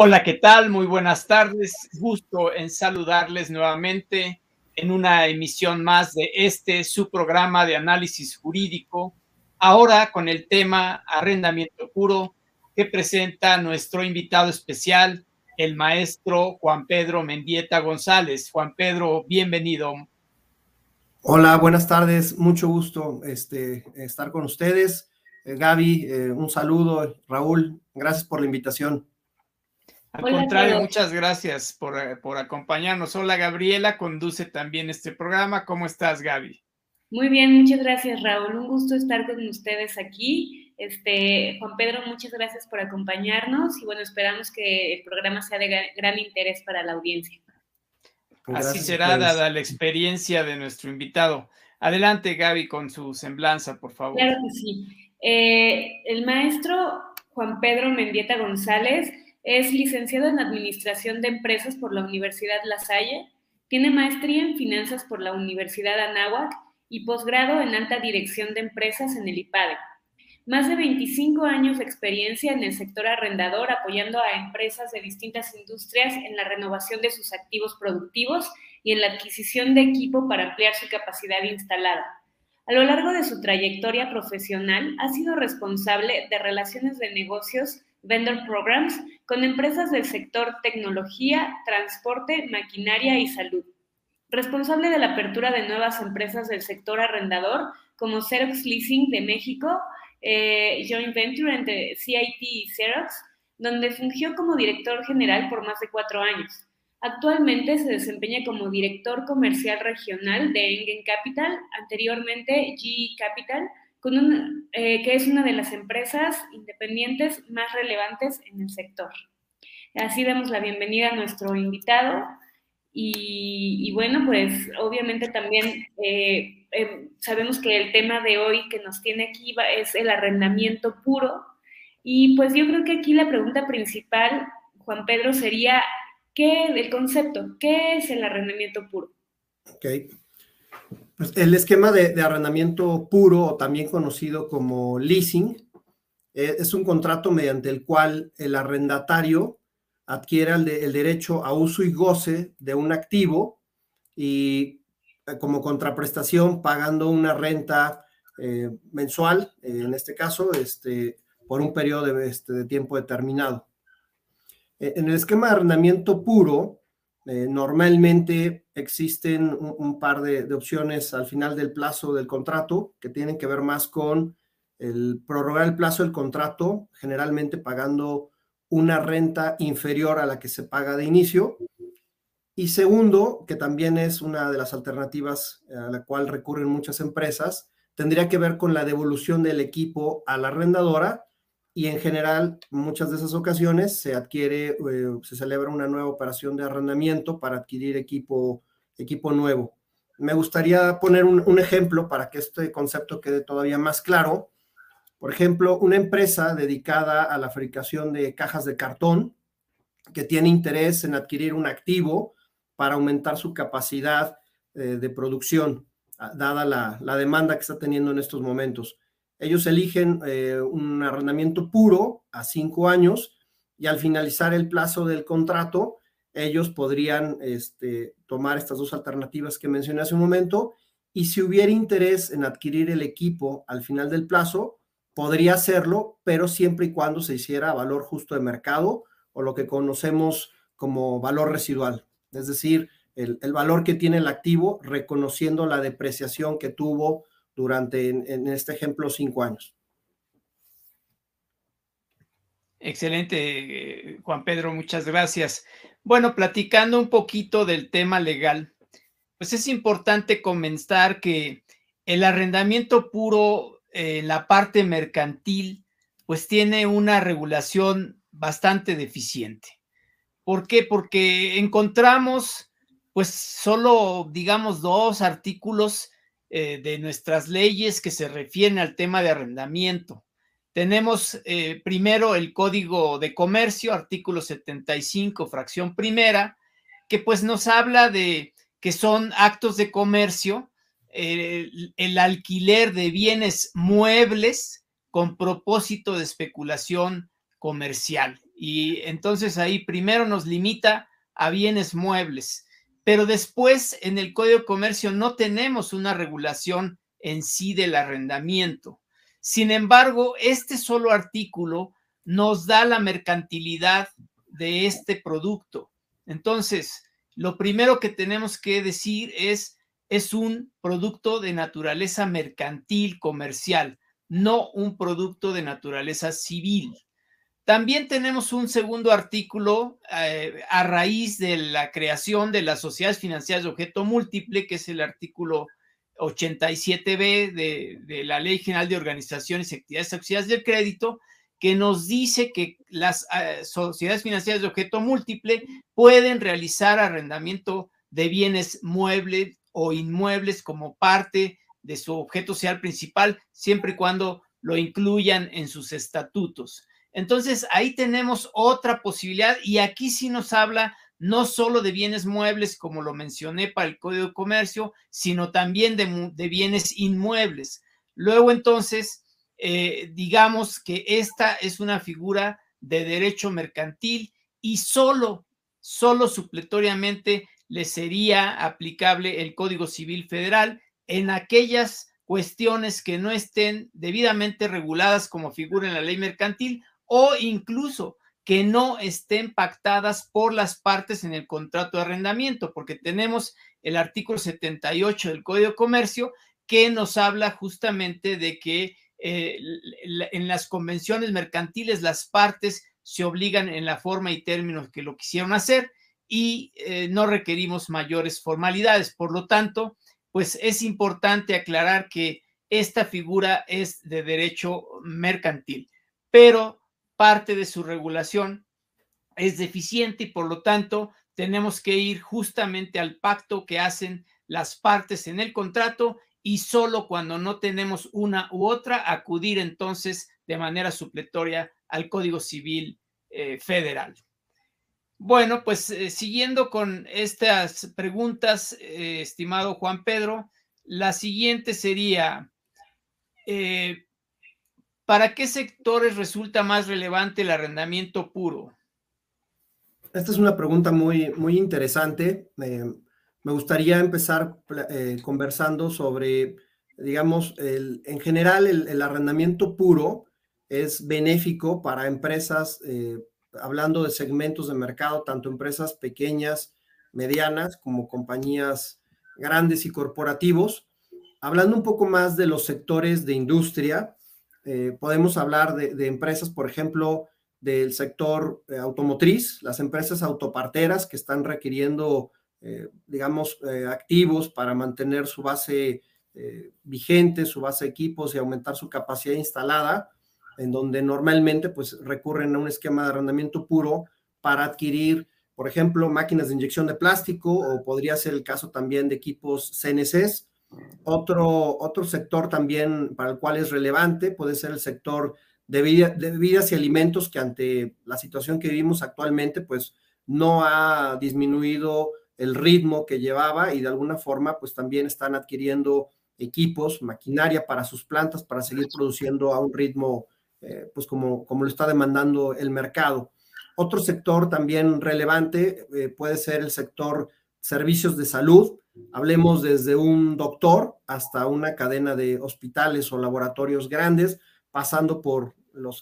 Hola, ¿qué tal? Muy buenas tardes. Gusto en saludarles nuevamente en una emisión más de este, su programa de análisis jurídico, ahora con el tema arrendamiento puro que presenta nuestro invitado especial, el maestro Juan Pedro Mendieta González. Juan Pedro, bienvenido. Hola, buenas tardes. Mucho gusto este, estar con ustedes. Eh, Gaby, eh, un saludo. Raúl, gracias por la invitación. Al contrario, muchas gracias por, eh, por, acompañarnos. Hola Gabriela, conduce también este programa. ¿Cómo estás, Gaby? Muy bien, muchas gracias, Raúl. Un gusto estar con ustedes aquí. Este, Juan Pedro, muchas gracias por acompañarnos y bueno, esperamos que el programa sea de gran interés para la audiencia. Así será, dada la experiencia de nuestro invitado. Adelante, Gaby, con su semblanza, por favor. Claro que sí. Eh, el maestro Juan Pedro Mendieta González es licenciado en Administración de Empresas por la Universidad La Salle, tiene maestría en Finanzas por la Universidad Anáhuac y posgrado en Alta Dirección de Empresas en el IPADE. Más de 25 años de experiencia en el sector arrendador apoyando a empresas de distintas industrias en la renovación de sus activos productivos y en la adquisición de equipo para ampliar su capacidad instalada. A lo largo de su trayectoria profesional ha sido responsable de relaciones de negocios vendor programs con empresas del sector tecnología, transporte, maquinaria y salud. Responsable de la apertura de nuevas empresas del sector arrendador como Xerox Leasing de México, eh, joint venture entre CIT y Xerox, donde fungió como director general por más de cuatro años. Actualmente se desempeña como director comercial regional de Engen Capital, anteriormente GE Capital, eh, que es una de las empresas independientes más relevantes en el sector. Así damos la bienvenida a nuestro invitado y, bueno, pues obviamente también eh, em, sabemos que el tema de hoy que nos tiene aquí es el arrendamiento puro y pues yo creo que aquí la pregunta principal, Juan Pedro, sería, ¿qué el concepto? ¿Qué es el arrendamiento puro? Ok. Pues, el esquema de, arrendamiento puro, o también conocido como leasing, eh, es un contrato mediante el cual el arrendatario adquiere el, derecho a uso y goce de un activo y eh, como contraprestación pagando una renta eh, mensual, en este caso, este, por un periodo de, este, de tiempo determinado. En el esquema de arrendamiento puro, eh, normalmente existen un, par de, opciones al final del plazo del contrato que tienen que ver más con el prorrogar el plazo del contrato, generalmente pagando una renta inferior a la que se paga de inicio. Y segundo, que también es una de las alternativas a la cual recurren muchas empresas, tendría que ver con la devolución del equipo a la arrendadora y en general, muchas de esas ocasiones se adquiere, eh, se celebra una nueva operación de arrendamiento para adquirir equipo, equipo nuevo. Me gustaría poner un, ejemplo para que este concepto quede todavía más claro. Por ejemplo, una empresa dedicada a la fabricación de cajas de cartón que tiene interés en adquirir un activo para aumentar su capacidad eh, de producción, dada la, la demanda que está teniendo en estos momentos ellos eligen eh, un arrendamiento puro a cinco años y al finalizar el plazo del contrato, ellos podrían este, tomar estas dos alternativas que mencioné hace un momento y si hubiera interés en adquirir el equipo al final del plazo, podría hacerlo, pero siempre y cuando se hiciera a valor justo de mercado o lo que conocemos como valor residual, es decir, el, el valor que tiene el activo reconociendo la depreciación que tuvo durante, en, este ejemplo, cinco años. Excelente, eh, Juan Pedro, muchas gracias. Bueno, platicando un poquito del tema legal, pues es importante comenzar que el arrendamiento puro en la parte mercantil, pues tiene una regulación bastante deficiente. ¿Por qué? Porque encontramos, pues, solo, digamos, dos artículos eh, de nuestras leyes que se refieren al tema de arrendamiento. Tenemos eh, primero el Código de Comercio, artículo 75, fracción primera, que pues nos habla de que son actos de comercio, eh, el alquiler de bienes muebles con propósito de especulación comercial. Y entonces ahí primero nos limita a bienes muebles, pero después en el Código de Comercio no tenemos una regulación en sí del arrendamiento. Sin embargo, este solo artículo nos da la mercantilidad de este producto. Entonces, lo primero que tenemos que decir es, es un producto de naturaleza mercantil, comercial, no un producto de naturaleza civil. También tenemos un segundo artículo eh, a raíz de la creación de las sociedades financieras de objeto múltiple, que es el artículo 87b de, de la Ley General de Organizaciones y Actividades Auxiliares del Crédito, que nos dice que las eh, sociedades financieras de objeto múltiple pueden realizar arrendamiento de bienes muebles o inmuebles como parte de su objeto social principal, siempre y cuando lo incluyan en sus estatutos. Entonces, ahí tenemos otra posibilidad y aquí sí nos habla no solo de bienes muebles, como lo mencioné para el Código de Comercio, sino también de, bienes inmuebles. Luego, entonces, eh, digamos que esta es una figura de derecho mercantil y solo, solo supletoriamente le sería aplicable el Código Civil Federal en aquellas cuestiones que no estén debidamente reguladas como figura en la ley mercantil o incluso que no estén pactadas por las partes en el contrato de arrendamiento, porque tenemos el artículo 78 del Código de Comercio que nos habla justamente de que eh, en las convenciones mercantiles las partes se obligan en la forma y términos que lo quisieron hacer y eh, no requerimos mayores formalidades. Por lo tanto, pues es importante aclarar que esta figura es de derecho mercantil, pero parte de su regulación es deficiente y por lo tanto tenemos que ir justamente al pacto que hacen las partes en el contrato y solo cuando no tenemos una u otra acudir entonces de manera supletoria al Código Civil eh, Federal. Bueno, pues eh, siguiendo con estas preguntas, eh, estimado Juan Pedro, la siguiente sería, ¿para qué sectores resulta más relevante el arrendamiento puro? Esta es una pregunta muy, muy interesante. Me gustaría empezar eh, conversando sobre, digamos, en general el, arrendamiento puro es benéfico para empresas, eh, hablando de segmentos de mercado, tanto empresas pequeñas, medianas, como compañías grandes y corporativos. Hablando un poco más de los sectores de industria, eh, podemos hablar de, empresas, por ejemplo, del sector automotriz, las empresas autoparteras que están requiriendo eh, digamos, eh, activos para mantener su base eh, vigente, su base de equipos y aumentar su capacidad instalada, en donde normalmente pues recurren a un esquema de arrendamiento puro para adquirir, por ejemplo, máquinas de inyección de plástico o podría ser el caso también de equipos CNCs. Otro, otro sector también para el cual es relevante puede ser el sector de, de bebidas y alimentos que ante la situación que vivimos actualmente pues no ha disminuido el ritmo que llevaba y de alguna forma pues también están adquiriendo equipos, maquinaria para sus plantas para seguir produciendo a un ritmo eh, pues como, como lo está demandando el mercado. Otro sector también relevante eh, puede ser el sector servicios de salud. Hablemos desde un doctor hasta una cadena de hospitales o laboratorios grandes, pasando por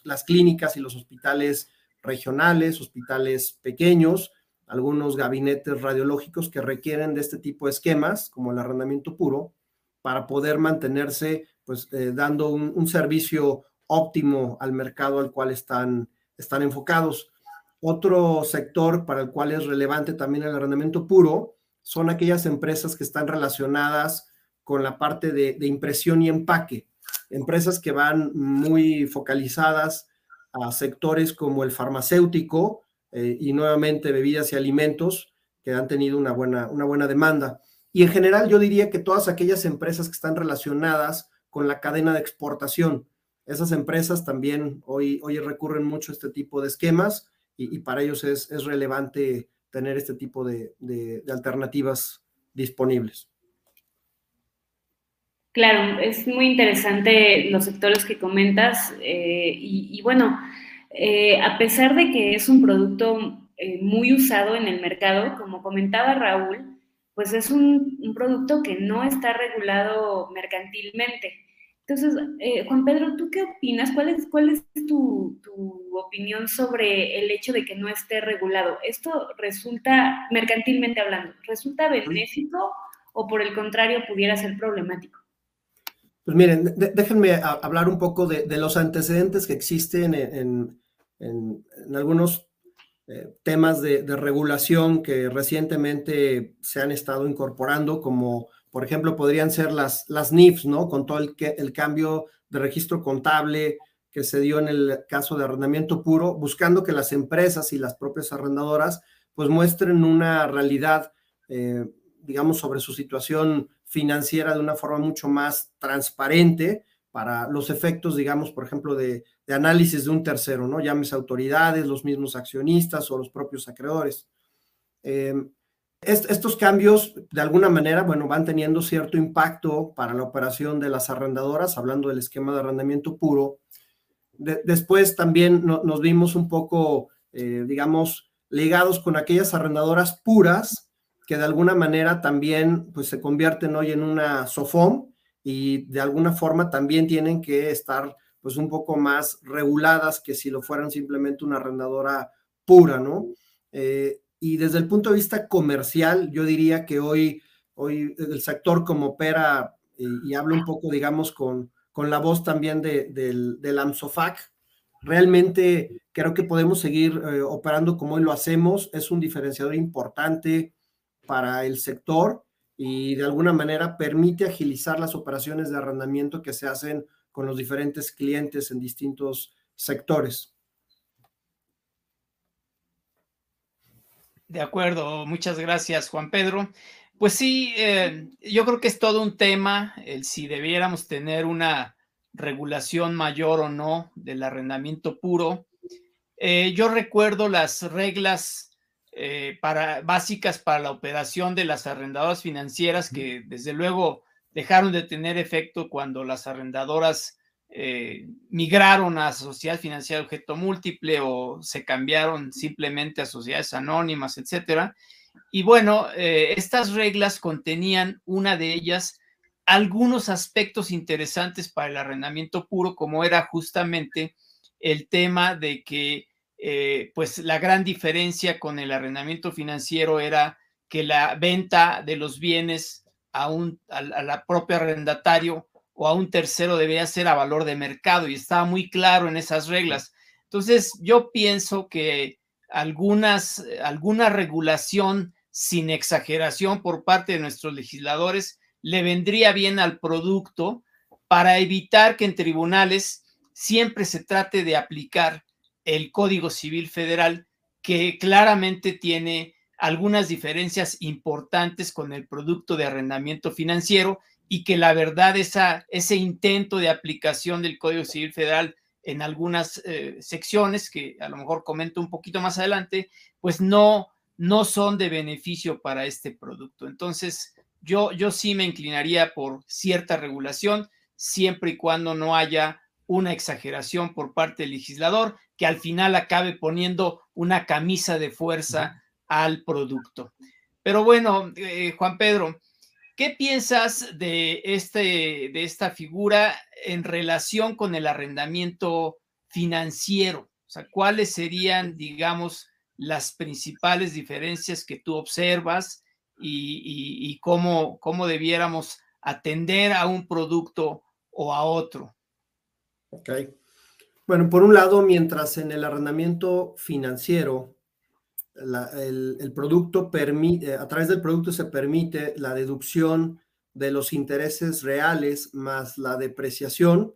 las clínicas y los hospitales regionales, hospitales pequeños, algunos gabinetes radiológicos que requieren de este tipo de esquemas, como el arrendamiento puro, para poder mantenerse, pues, eh, dando un, servicio óptimo al mercado al cual están, están enfocados. Otro sector para el cual es relevante también el arrendamiento puro son aquellas empresas que están relacionadas con la parte de, impresión y empaque. Empresas que van muy focalizadas a sectores como el farmacéutico, eh, y nuevamente bebidas y alimentos que han tenido una buena, una buena demanda. Y en general yo diría que todas aquellas empresas que están relacionadas con la cadena de exportación, esas empresas también hoy, hoy recurren mucho a este tipo de esquemas y, para ellos es, es, relevante tener este tipo de, de, alternativas disponibles. Claro, es muy interesante los sectores que comentas eh, y, bueno, eh, a pesar de que es un producto eh, muy usado en el mercado, como comentaba Raúl, pues es un, producto que no está regulado mercantilmente. Entonces, eh, Juan Pedro, ¿tú qué opinas? ¿Cuál es, cuál es tu, tu, opinión sobre el hecho de que no esté regulado? ¿Esto resulta, mercantilmente hablando, resulta benéfico o por el contrario pudiera ser problemático? Pues miren, déjenme hablar un poco de, los antecedentes que existen en, en, algunos eh, temas de, regulación que recientemente se han estado incorporando, como por ejemplo podrían ser las, las NIFs, ¿no? Con todo el, el cambio de registro contable que se dio en el caso de arrendamiento puro, buscando que las empresas y las propias arrendadoras pues muestren una realidad, eh, digamos, sobre su situación financiera de una forma mucho más transparente para los efectos, digamos, por ejemplo, de, análisis de un tercero, ¿no? Llámese autoridades, los mismos accionistas o los propios acreedores. Estos cambios, de alguna manera, bueno, van teniendo cierto impacto para la operación de las arrendadoras, hablando del esquema de arrendamiento puro. después también nos vimos un poco, eh, digamos, ligados con aquellas arrendadoras puras que de alguna manera también pues se convierten hoy en una SOFOM y de alguna forma también tienen que estar pues un poco más reguladas que si lo fueran simplemente una arrendadora pura, ¿no? Eh, y desde el punto de vista comercial, yo diría que hoy, hoy el sector como opera, y, hablo un poco, digamos, con, con la voz también de, del, del AMSOFAC, realmente creo que podemos seguir eh, operando como hoy lo hacemos, es un diferenciador importante, para el sector y de alguna manera permite agilizar las operaciones de arrendamiento que se hacen con los diferentes clientes en distintos sectores. De acuerdo, muchas gracias Juan Pedro. Pues sí, eh, yo creo que es todo un tema el si debiéramos tener una regulación mayor o no del arrendamiento puro. Eh, yo recuerdo las reglas eh, para, básicas para la operación de las arrendadoras financieras que desde luego dejaron de tener efecto cuando las arrendadoras eh, migraron a sociedad financiera de objeto múltiple o se cambiaron simplemente a sociedades anónimas, etcétera. Y bueno, eh, estas reglas contenían una de ellas algunos aspectos interesantes para el arrendamiento puro, como era justamente el tema de que eh, pues la gran diferencia con el arrendamiento financiero era que la venta de los bienes a, un, a, la propia arrendatario o a un tercero debía ser a valor de mercado y estaba muy claro en esas reglas. Entonces, yo pienso que algunas, alguna regulación sin exageración por parte de nuestros legisladores le vendría bien al producto para evitar que en tribunales siempre se trate de aplicar el Código Civil Federal, que claramente tiene algunas diferencias importantes con el producto de arrendamiento financiero y que la verdad esa, ese intento de aplicación del Código Civil Federal en algunas eh, secciones, que a lo mejor comento un poquito más adelante, pues no, no son de beneficio para este producto. Entonces, yo, yo sí me inclinaría por cierta regulación, siempre y cuando no haya una exageración por parte del legislador que al final acabe poniendo una camisa de fuerza al producto. Pero bueno, eh, Juan Pedro, ¿qué piensas de, este, de esta figura en relación con el arrendamiento financiero? O sea, ¿cuáles serían, digamos, las principales diferencias que tú observas y, cómo, cómo debiéramos atender a un producto o a otro? Ok. Bueno, por un lado, mientras en el arrendamiento financiero, el, producto permite, a través del producto se permite la deducción de los intereses reales más la depreciación,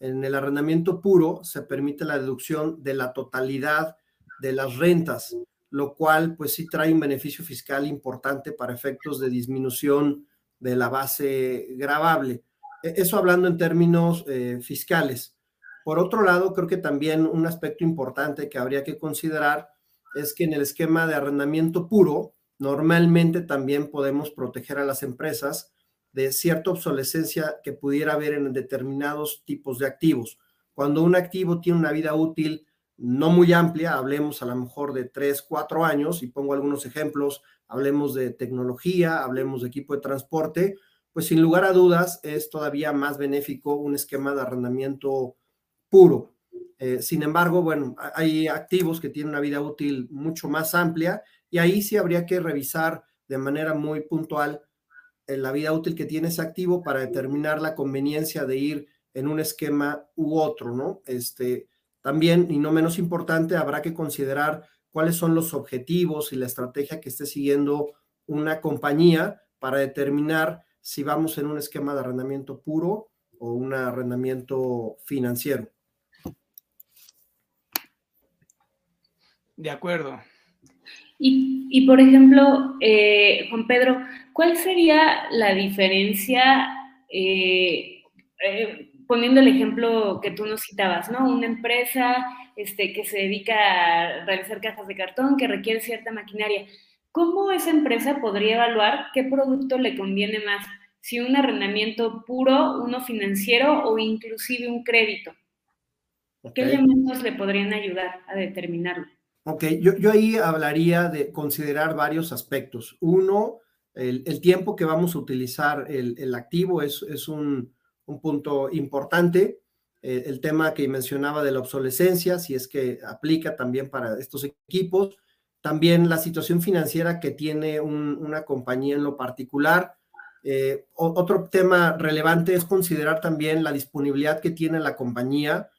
en el arrendamiento puro se permite la deducción de la totalidad de las rentas, lo cual pues sí trae un beneficio fiscal importante para efectos de disminución de la base gravable. E, eso hablando en términos eh, fiscales. Por otro lado, creo que también un aspecto importante que habría que considerar es que en el esquema de arrendamiento puro, normalmente también podemos proteger a las empresas de cierta obsolescencia que pudiera haber en determinados tipos de activos. Cuando un activo tiene una vida útil no muy amplia, hablemos a lo mejor de tres, cuatro años, y pongo algunos ejemplos, hablemos de tecnología, hablemos de equipo de transporte, pues sin lugar a dudas es todavía más benéfico un esquema de arrendamiento puro. Eh, sin embargo, bueno, hay activos que tienen una vida útil mucho más amplia y ahí sí habría que revisar de manera muy puntual eh, la vida útil que tiene ese activo para determinar la conveniencia de ir en un esquema u otro, ¿no? Este, también, y no menos importante, habrá que considerar cuáles son los objetivos y la estrategia que esté siguiendo una compañía para determinar si vamos en un esquema de arrendamiento puro o un arrendamiento financiero. De acuerdo. Y, por ejemplo, eh, Juan Pedro, ¿cuál sería la diferencia, eh, eh, poniendo el ejemplo que tú nos citabas, ¿no? Una empresa este, que se dedica a realizar cajas de cartón, que requiere cierta maquinaria. ¿Cómo esa empresa podría evaluar qué producto le conviene más? Si un arrendamiento puro, uno financiero o inclusive un crédito. ¿Qué elementos le podrían ayudar a determinarlo? Ok, yo, ahí hablaría de considerar varios aspectos. Uno, el, tiempo que vamos a utilizar el, activo es, un, punto importante. Eh, el tema que mencionaba de la obsolescencia, si es que aplica también para estos equipos. También la situación financiera que tiene una compañía en lo particular. Eh, otro tema relevante es considerar también la disponibilidad que tiene la compañía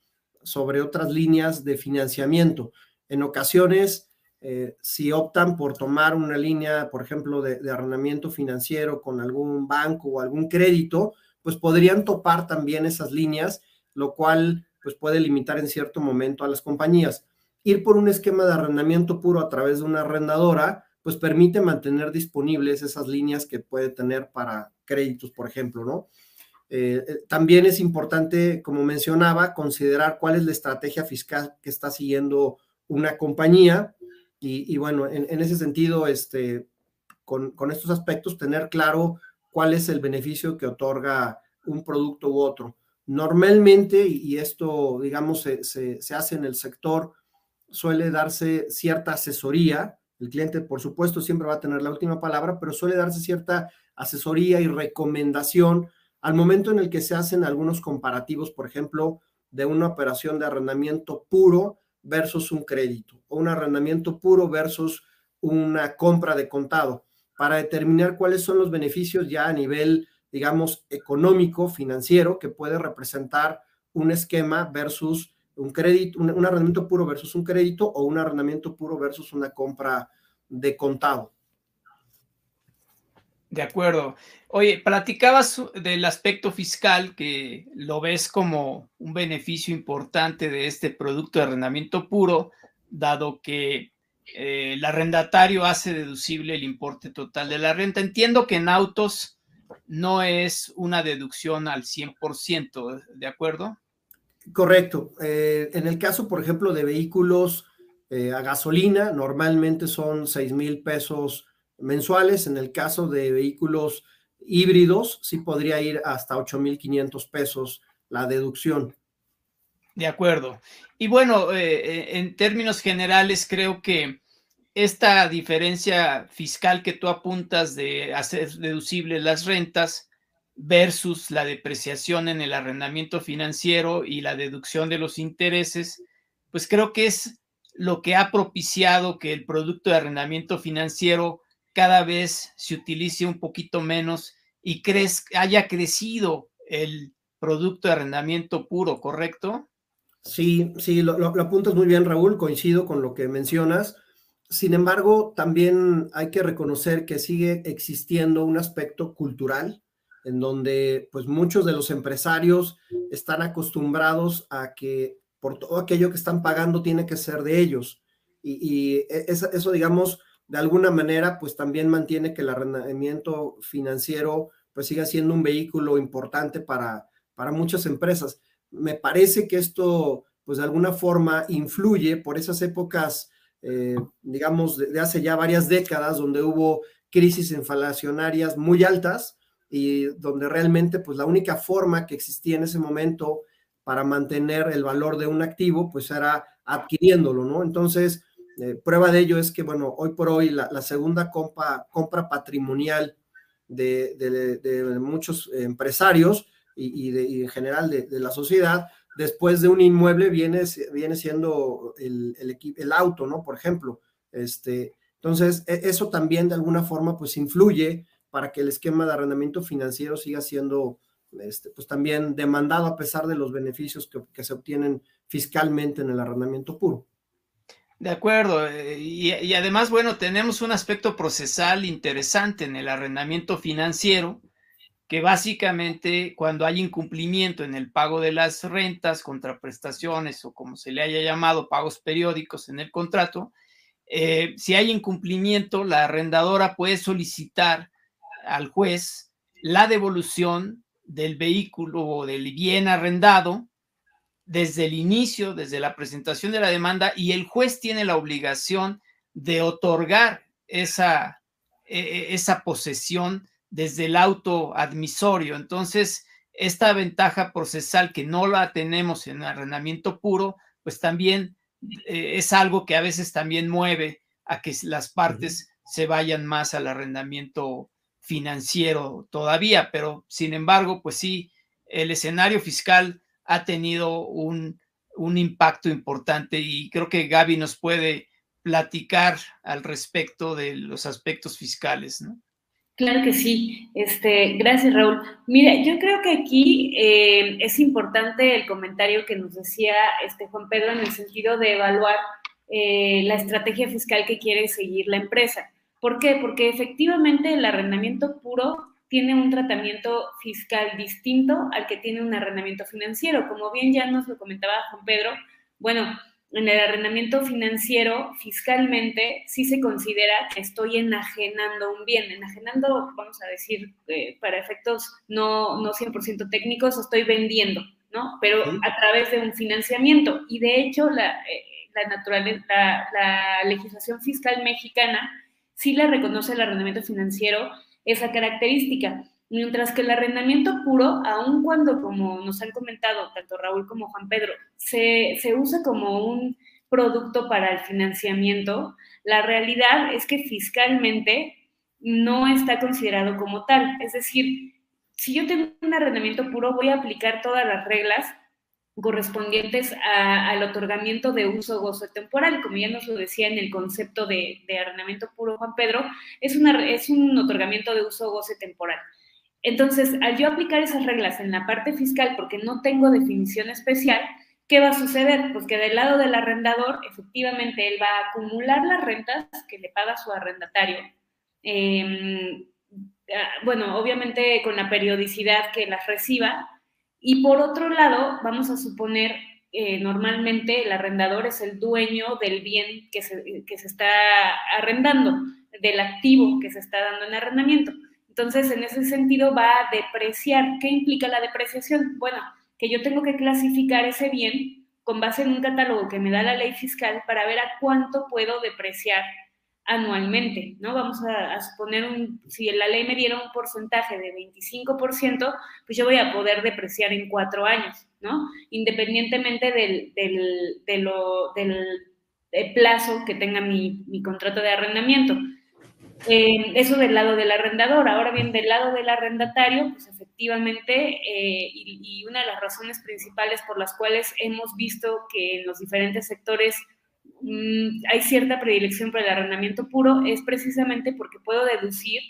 sobre otras líneas de financiamiento. En ocasiones, eh, si optan por tomar una línea, por ejemplo, de, arrendamiento financiero con algún banco o algún crédito, pues podrían topar también esas líneas, lo cual pues puede limitar en cierto momento a las compañías. Ir por un esquema de arrendamiento puro a través de una arrendadora, pues permite mantener disponibles esas líneas que puede tener para créditos, por ejemplo, ¿no? Eh, eh, también es importante, como mencionaba, considerar cuál es la estrategia fiscal que está siguiendo una compañía y, bueno, en, ese sentido, este, con, estos aspectos, tener claro cuál es el beneficio que otorga un producto u otro. Normalmente, y esto, digamos, se, hace en el sector, suele darse cierta asesoría. El cliente, por supuesto, siempre va a tener la última palabra, pero suele darse cierta asesoría y recomendación al momento en el que se hacen algunos comparativos, por ejemplo, de una operación de arrendamiento puro versus un crédito o un arrendamiento puro versus una compra de contado para determinar cuáles son los beneficios ya a nivel, digamos, económico, financiero, que puede representar un esquema versus un crédito, un, arrendamiento puro versus un crédito o un arrendamiento puro versus una compra de contado. De acuerdo. Oye, platicabas del aspecto fiscal que lo ves como un beneficio importante de este producto de arrendamiento puro, dado que eh, el arrendatario hace deducible el importe total de la renta. Entiendo que en autos no es una deducción al 100%, ¿de acuerdo? Correcto. Eh, en el caso, por ejemplo, de vehículos eh, a gasolina, normalmente son 6 mil pesos mensuales. En el caso de vehículos híbridos, sí podría ir hasta 8.500 pesos la deducción. De acuerdo. Y bueno, eh, eh, en términos generales, creo que esta diferencia fiscal que tú apuntas de hacer deducibles las rentas versus la depreciación en el arrendamiento financiero y la deducción de los intereses, pues creo que es lo que ha propiciado que el producto de arrendamiento financiero cada vez se utilice un poquito menos y crees, haya crecido el producto de arrendamiento puro, ¿correcto? Sí, sí, lo, lo, apuntas muy bien, Raúl, coincido con lo que mencionas. Sin embargo, también hay que reconocer que sigue existiendo un aspecto cultural en donde pues muchos de los empresarios están acostumbrados a que por todo aquello que están pagando tiene que ser de ellos. Y, y e, eso, digamos, de alguna manera, pues también mantiene que el arrendamiento financiero pues siga siendo un vehículo importante para, para muchas empresas. Me parece que esto, pues de alguna forma, influye por esas épocas, eh, digamos, de, hace ya varias décadas, donde hubo crisis inflacionarias muy altas y donde realmente, pues la única forma que existía en ese momento para mantener el valor de un activo, pues era adquiriéndolo, ¿no? Entonces, eh, prueba de ello es que, bueno, hoy por hoy la, segunda compra, patrimonial de, muchos empresarios y, en general de, la sociedad, después de un inmueble viene, viene siendo el, el, auto, ¿no? Por ejemplo. Este, entonces, e, eso también de alguna forma pues influye para que el esquema de arrendamiento financiero siga siendo este, pues también demandado a pesar de los beneficios que, se obtienen fiscalmente en el arrendamiento puro. De acuerdo. Eh, y, además, bueno, tenemos un aspecto procesal interesante en el arrendamiento financiero, que básicamente cuando hay incumplimiento en el pago de las rentas, contraprestaciones o como se le haya llamado, pagos periódicos en el contrato, eh, si hay incumplimiento, la arrendadora puede solicitar al juez la devolución del vehículo o del bien arrendado desde el inicio, desde la presentación de la demanda, y el juez tiene la obligación de otorgar esa, e, e, esa posesión desde el auto admisorio. Entonces, esta ventaja procesal que no la tenemos en arrendamiento puro, pues también eh, es algo que a veces también mueve a que las partes se vayan más al arrendamiento financiero todavía, pero sin embargo, pues sí, el escenario fiscal ha tenido un, un impacto importante y creo que Gaby nos puede platicar al respecto de los aspectos fiscales, ¿no? Claro que sí. Este, gracias, Raúl. Mira, yo creo que aquí eh, es importante el comentario que nos decía este Juan Pedro en el sentido de evaluar eh, la estrategia fiscal que quiere seguir la empresa. ¿Por qué? Porque efectivamente el arrendamiento puro tiene un tratamiento fiscal distinto al que tiene un arrendamiento financiero. Como bien ya nos lo comentaba Juan Pedro, bueno, en el arrendamiento financiero, fiscalmente, sí se considera que estoy enajenando un bien. Enajenando, vamos a decir, eh, para efectos no, no 100% técnicos, estoy vendiendo, ¿no? Pero a través de un financiamiento. Y de hecho, la, eh, la, la legislación fiscal mexicana sí le reconoce el arrendamiento financiero esa característica. Mientras que el arrendamiento puro, aun cuando, como nos han comentado tanto Raúl como Juan Pedro, se, se usa como un producto para el financiamiento, la realidad es que fiscalmente no está considerado como tal. Es decir, si yo tengo un arrendamiento puro, voy a aplicar todas las reglas correspondientes al otorgamiento de uso gozo temporal. Como ya nos lo decía en el concepto de, arrendamiento puro Juan Pedro, es, una, es un otorgamiento de uso goce temporal. Entonces, al yo aplicar esas reglas en la parte fiscal, porque no tengo definición especial, ¿qué va a suceder? Pues que del lado del arrendador, efectivamente, él va a acumular las rentas que le paga su arrendatario. Em, ah, bueno, obviamente con la periodicidad que las reciba, y por otro lado, vamos a suponer, eh, normalmente el arrendador es el dueño del bien que se, que se está arrendando, del activo que se está dando en arrendamiento. Entonces, en ese sentido va a depreciar. ¿Qué implica la depreciación? Bueno, que yo tengo que clasificar ese bien con base en un catálogo que me da la ley fiscal para ver a cuánto puedo depreciar anualmente, ¿no? Vamos a, suponer, un, si la ley me diera un porcentaje de 25%, pues yo voy a poder depreciar en cuatro años, ¿no? Independientemente del, del, plazo que tenga mi, contrato de arrendamiento. Eh, eso del lado del arrendador. Ahora bien, del lado del arrendatario, pues efectivamente, eh, y una de las razones principales por las cuales hemos visto que en los diferentes sectores Mm, hay cierta predilección por el arrendamiento puro es precisamente porque puedo deducir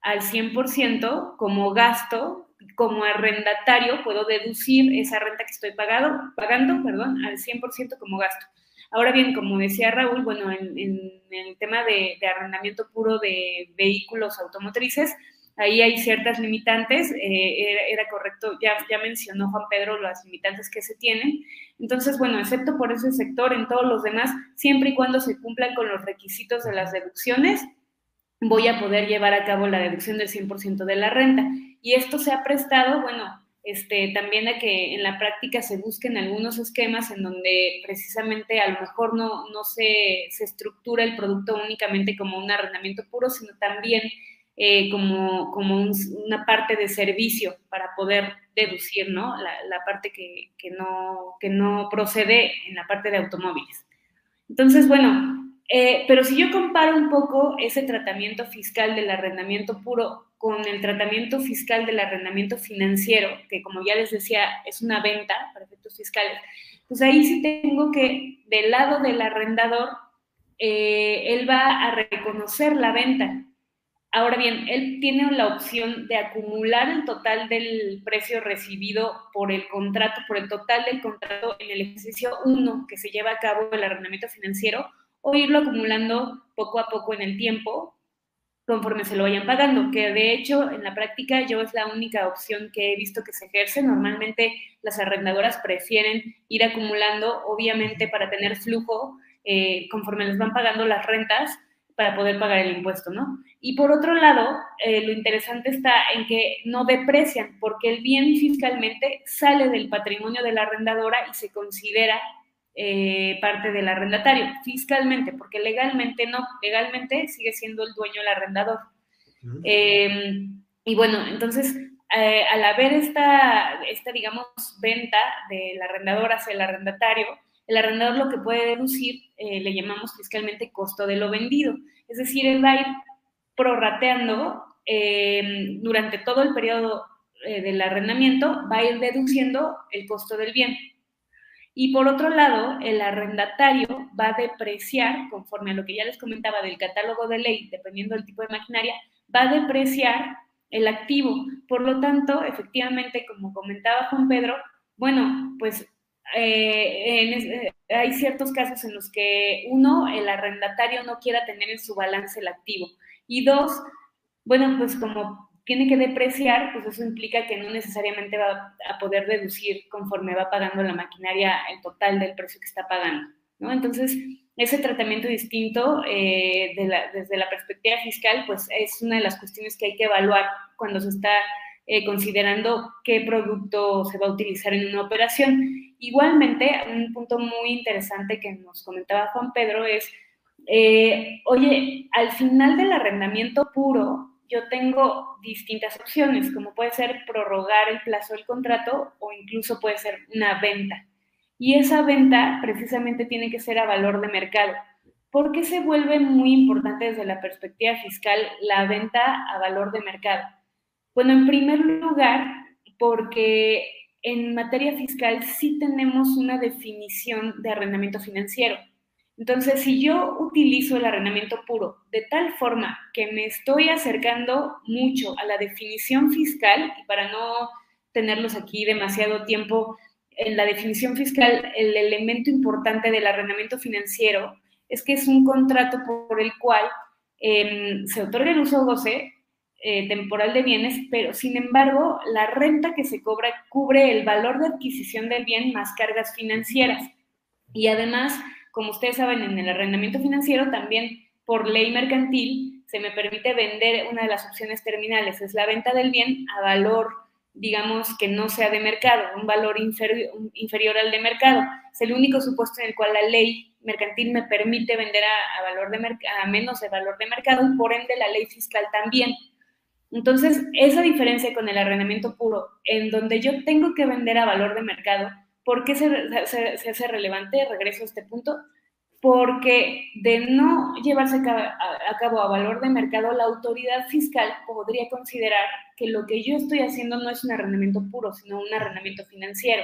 al 100% como gasto, como arrendatario, puedo deducir esa renta que estoy pagado, pagando perdón, al 100% como gasto. Ahora bien, como decía Raúl, bueno, en, el tema de, de, arrendamiento puro de vehículos automotrices, ahí hay ciertas limitantes, eh, era, correcto, ya, ya mencionó Juan Pedro las limitantes que se tienen. Entonces, bueno, excepto por ese sector, en todos los demás, siempre y cuando se cumplan con los requisitos de las deducciones, voy a poder llevar a cabo la deducción del 100% de la renta. Y esto se ha prestado, bueno, este, también a que en la práctica se busquen algunos esquemas en donde precisamente a lo mejor no, no se, se estructura el producto únicamente como un arrendamiento puro, sino también eh, como, como una parte de servicio para poder deducir ¿no? la, parte que, no, que no procede en la parte de automóviles. Entonces, bueno, eh, pero si yo comparo un poco ese tratamiento fiscal del arrendamiento puro con el tratamiento fiscal del arrendamiento financiero, que como ya les decía es una venta para efectos fiscales, pues ahí sí tengo que del lado del arrendador, eh, él va a reconocer la venta, Ahora bien, él tiene la opción de acumular el total del precio recibido por el contrato, por el total del contrato en el ejercicio 1 que se lleva a cabo el arrendamiento financiero, o irlo acumulando poco a poco en el tiempo conforme se lo vayan pagando, que de hecho en la práctica yo es la única opción que he visto que se ejerce. Normalmente las arrendadoras prefieren ir acumulando, obviamente para tener flujo eh, conforme les van pagando las rentas, para poder pagar el impuesto, ¿no? Y por otro lado, eh, lo interesante está en que no deprecian, porque el bien fiscalmente sale del patrimonio de la arrendadora y se considera eh, parte del arrendatario, fiscalmente, porque legalmente no, legalmente sigue siendo el dueño el arrendador. Em, y bueno, entonces, eh, al haber esta, esta, digamos, venta del arrendador hacia el arrendatario, el arrendador lo que puede deducir eh, le llamamos fiscalmente costo de lo vendido. Es decir, él va a ir prorrateando eh, durante todo el periodo eh, del arrendamiento, va a ir deduciendo el costo del bien. Y por otro lado, el arrendatario va a depreciar, conforme a lo que ya les comentaba del catálogo de ley, dependiendo del tipo de maquinaria, va a depreciar el activo. Por lo tanto, efectivamente, como comentaba Juan Pedro, bueno, pues eh, hay ciertos casos en los que uno, el arrendatario no quiera tener en su balance el activo y dos, bueno, pues como tiene que depreciar, pues eso implica que no necesariamente va a poder deducir conforme va pagando la maquinaria el total del precio que está pagando, ¿no? Entonces, ese tratamiento distinto eh, desde la perspectiva fiscal, pues es una de las cuestiones que hay que evaluar cuando se está eh, considerando qué producto se va a utilizar en una operación. Igualmente, un punto muy interesante que nos comentaba Juan Pedro es, eh, oye, al final del arrendamiento puro, yo tengo distintas opciones, como puede ser prorrogar el plazo del contrato o incluso puede ser una venta. Y esa venta precisamente tiene que ser a valor de mercado. ¿Por qué se vuelve muy importante desde la perspectiva fiscal la venta a valor de mercado? Bueno, en primer lugar, porque en materia fiscal sí tenemos una definición de arrendamiento financiero. Entonces, si yo utilizo el arrendamiento puro de tal forma que me estoy acercando mucho a la definición fiscal, y para no tenerlos aquí demasiado tiempo, en la definición fiscal, el elemento importante del arrendamiento financiero es que es un contrato por el cual em, se otorga el uso goce eh, temporal de bienes, pero sin embargo, la renta que se cobra cubre el valor de adquisición del bien más cargas financieras. Y además, como ustedes saben, en el arrendamiento financiero también por ley mercantil se me permite vender una de las opciones terminales, es la venta del bien a valor, digamos, que no sea de mercado, un valor inferior, inferior al de mercado. Es el único supuesto en el cual la ley mercantil me permite vender a, valor de a menos de valor de mercado y por ende la ley fiscal también. Entonces, esa diferencia con el arrendamiento puro, en donde yo tengo que vender a valor de mercado, ¿por qué se, hace relevante? Regreso a este punto. Porque de no llevarse a cabo a valor de mercado, la autoridad fiscal podría considerar que lo que yo estoy haciendo no es un arrendamiento puro, sino un arrendamiento financiero.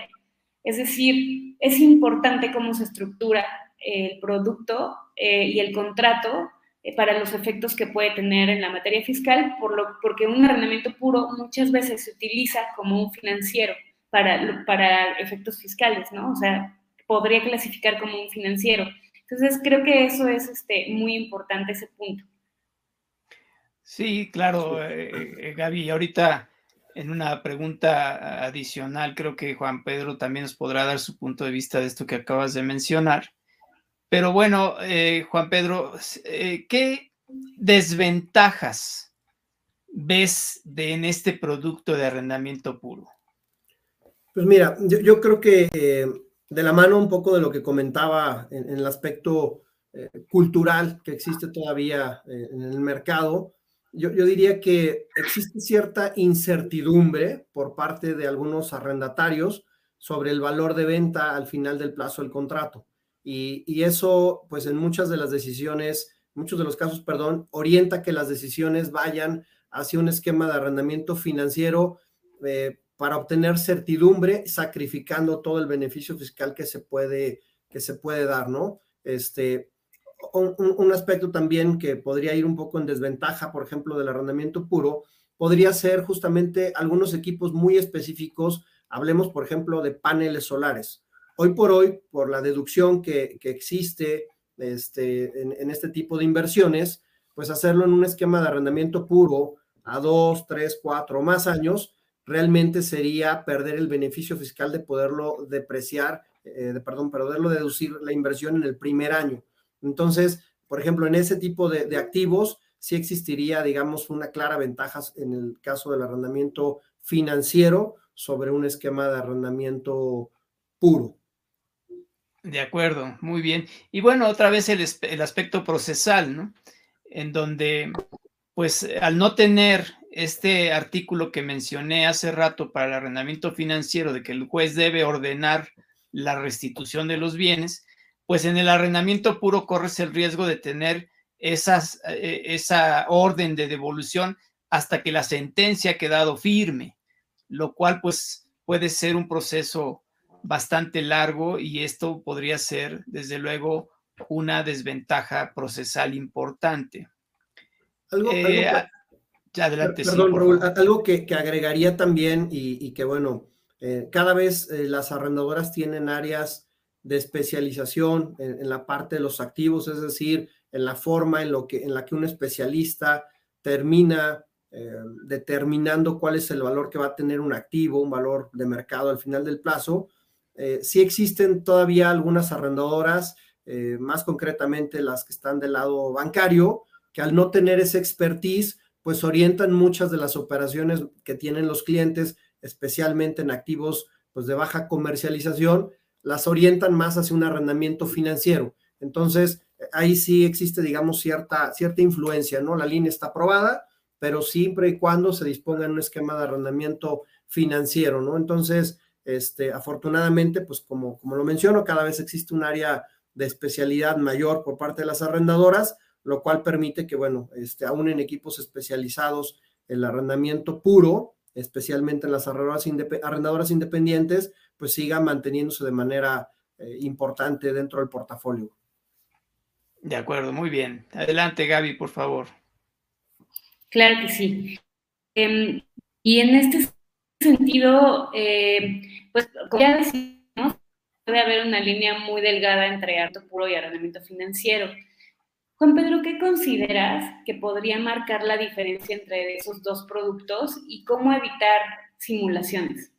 Es decir, es importante cómo se estructura el producto eh, y el contrato para los efectos que puede tener en la materia fiscal, por lo, porque un arrendamiento puro muchas veces se utiliza como un financiero para, para efectos fiscales, ¿no? O sea, podría clasificar como un financiero. Entonces, creo que eso es este, muy importante, ese punto. Sí, claro, eh, eh, Gaby, ahorita en una pregunta adicional, creo que Juan Pedro también nos podrá dar su punto de vista de esto que acabas de mencionar. Pero bueno, eh, Juan Pedro, eh, ¿qué desventajas ves de, en este producto de arrendamiento puro? Pues mira, yo, creo que eh, de la mano un poco de lo que comentaba en, el aspecto cultural que existe todavía en el mercado, yo, diría que existe cierta incertidumbre por parte de algunos arrendatarios sobre el valor de venta al final del plazo del contrato. Y, eso, pues en muchas de las decisiones, muchos de los casos, perdón, orienta que las decisiones vayan hacia un esquema de arrendamiento financiero eh, para obtener certidumbre, sacrificando todo el beneficio fiscal que se puede, que se puede dar, ¿no? Este, un, un, aspecto también que podría ir un poco en desventaja, por ejemplo, del arrendamiento puro, podría ser justamente algunos equipos muy específicos. Hablemos, por ejemplo, de paneles solares. Hoy por hoy, por la deducción que, existe este, en, este tipo de inversiones, pues hacerlo en un esquema de arrendamiento puro a dos, tres, cuatro más años, realmente sería perder el beneficio fiscal de poderlo depreciar, eh, de, perdón, poderlo deducir la inversión en el primer año. Entonces, por ejemplo, en ese tipo de, de activos sí existiría, digamos, una clara ventaja en el caso del arrendamiento financiero sobre un esquema de arrendamiento puro. De acuerdo, muy bien. Y bueno, otra vez el, el aspecto procesal, ¿no? En donde, pues, al no tener este artículo que mencioné hace rato para el arrendamiento financiero de que el juez debe ordenar la restitución de los bienes, pues en el arrendamiento puro corres el riesgo de tener esas, eh, esa orden de devolución hasta que la sentencia ha quedado firme, lo cual pues puede ser un proceso bastante largo y esto podría ser desde luego una desventaja procesal importante. Algo, eh, Adelante. Perdón, Raúl, algo que, agregaría también y, que bueno, eh, cada vez eh, las arrendadoras tienen áreas de especialización en, la parte de los activos, es decir, en la forma en, lo que, en la que un especialista termina determinando cuál es el valor que va a tener un activo, un valor de mercado al final del plazo. Sí existen todavía algunas arrendadoras, más concretamente las que están del lado bancario, que al no tener esa expertise, pues orientan muchas de las operaciones que tienen los clientes, especialmente en activos pues de baja comercialización, las orientan más hacia un arrendamiento financiero. Entonces, ahí sí existe, digamos, cierta, cierta influencia, ¿no? La línea está aprobada, pero siempre y cuando se disponga en un esquema de arrendamiento financiero, ¿no? Entonces, este, afortunadamente, pues como, como lo menciono, cada vez existe un área de especialidad mayor por parte de las arrendadoras, lo cual permite que, bueno, este, aún en equipos especializados, el arrendamiento puro, especialmente en las arrendadoras, independientes, pues siga manteniéndose de manera eh, importante dentro del portafolio. De acuerdo, muy bien. Adelante, Gaby, por favor. Claro que sí. Em, y en este sentido, eh, pues como ya decimos, puede haber una línea muy delgada entre arrendamiento puro y arrendamiento financiero. Juan Pedro, ¿qué consideras que podría marcar la diferencia entre esos dos productos y cómo evitar simulaciones?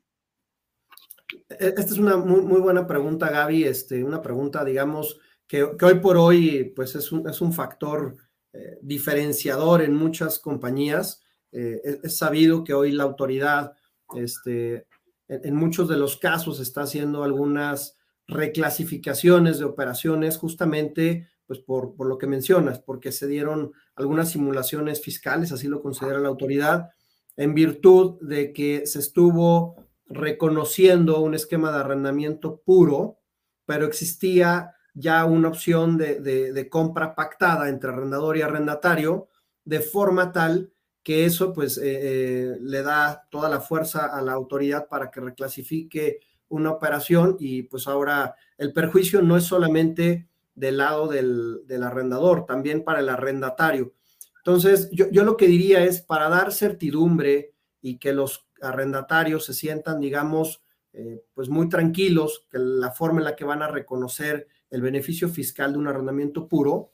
E-, esta es una muy, buena pregunta, Gaby. Este, una pregunta, digamos, que, hoy por hoy pues es un, es un factor eh, diferenciador en muchas compañías. Eh, es, sabido que hoy la autoridad, este, en, muchos de los casos, está haciendo algunas reclasificaciones de operaciones justamente pues por, por, lo que mencionas, porque se dieron algunas simulaciones fiscales, así lo considera la autoridad, en virtud de que se estuvo reconociendo un esquema de arrendamiento puro, pero existía ya una opción de, de, compra pactada entre arrendador y arrendatario, de forma tal que eso pues eh, eh, le da toda la fuerza a la autoridad para que reclasifique una operación y pues ahora el perjuicio no es solamente del lado del, arrendador, también para el arrendatario. Entonces, yo, lo que diría es para dar certidumbre y que los arrendatarios se sientan, digamos, eh, pues muy tranquilos, que la forma en la que van a reconocer el beneficio fiscal de un arrendamiento puro,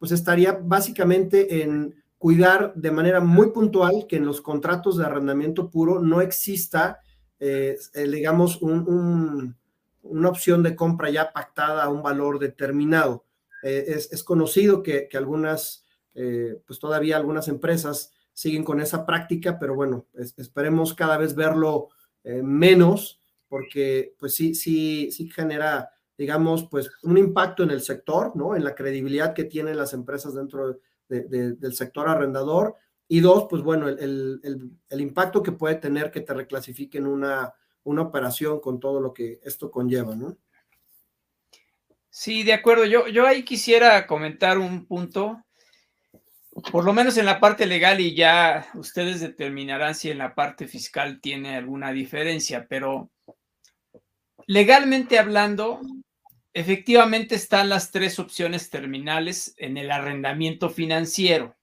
pues estaría básicamente en cuidar de manera muy puntual que en los contratos de arrendamiento puro no exista, eh, eh, digamos, un, una opción de compra ya pactada a un valor determinado. Eh, es, conocido que, algunas, eh, pues todavía algunas empresas siguen con esa práctica, pero bueno, esperemos cada vez verlo eh, menos, porque pues sí, sí, sí genera, digamos, pues un impacto en el sector, ¿no? En la credibilidad que tienen las empresas dentro del sector arrendador Y dos, pues bueno, el, impacto que puede tener que te reclasifiquen una, una operación con todo lo que esto conlleva, ¿no? Sí, de acuerdo. Yo, yo ahí quisiera comentar un punto, por lo menos en la parte legal y ya ustedes determinarán si en la parte fiscal tiene alguna diferencia, pero legalmente hablando, efectivamente están las tres opciones terminales en el arrendamiento financiero,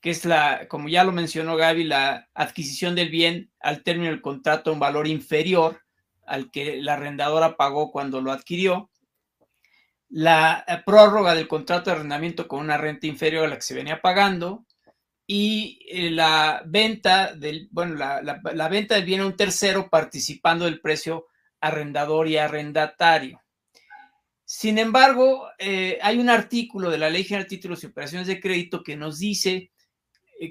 que es la, como ya lo mencionó Gaby, la adquisición del bien al término del contrato a un valor inferior al que la arrendadora pagó cuando lo adquirió la eh, prórroga del contrato de arrendamiento con una renta inferior a la que se venía pagando y eh, la venta del, bueno, la, venta del bien a un tercero participando del precio arrendador y arrendatario. Sin embargo, eh, hay un artículo de la Ley General de Títulos y Operaciones de Crédito que nos dice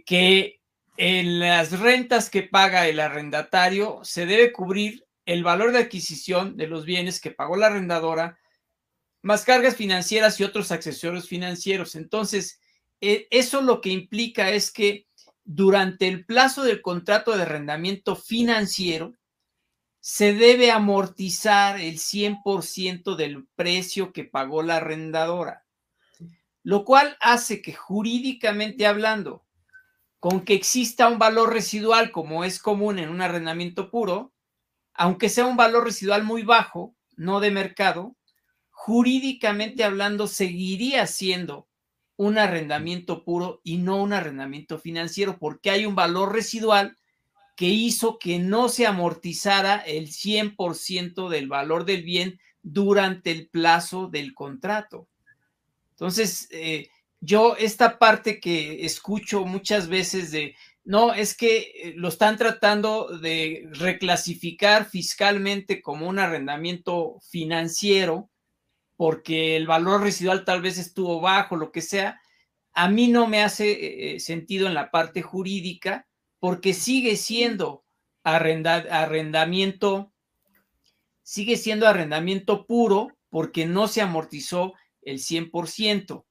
que en las rentas que paga el arrendatario se debe cubrir el valor de adquisición de los bienes que pagó la arrendadora más cargas financieras y otros accesorios financieros. Entonces, e, eso lo que implica es que durante el plazo del contrato de arrendamiento financiero, se debe amortizar el 100% del precio que pagó la arrendadora, lo cual hace que jurídicamente hablando, con que exista un valor residual como es común en un arrendamiento puro, aunque sea un valor residual muy bajo, no de mercado, jurídicamente hablando, seguiría siendo un arrendamiento puro y no un arrendamiento financiero, porque hay un valor residual que hizo que no se amortizara el 100% del valor del bien durante el plazo del contrato. Entonces, eh, yo esta parte que escucho muchas veces de, no, es que eh, lo están tratando de reclasificar fiscalmente como un arrendamiento financiero, porque el valor residual tal vez estuvo bajo, lo que sea, a mí no me hace eh, sentido en la parte jurídica porque sigue siendo arrendamiento, sigue siendo arrendamiento puro porque no se amortizó el 100%.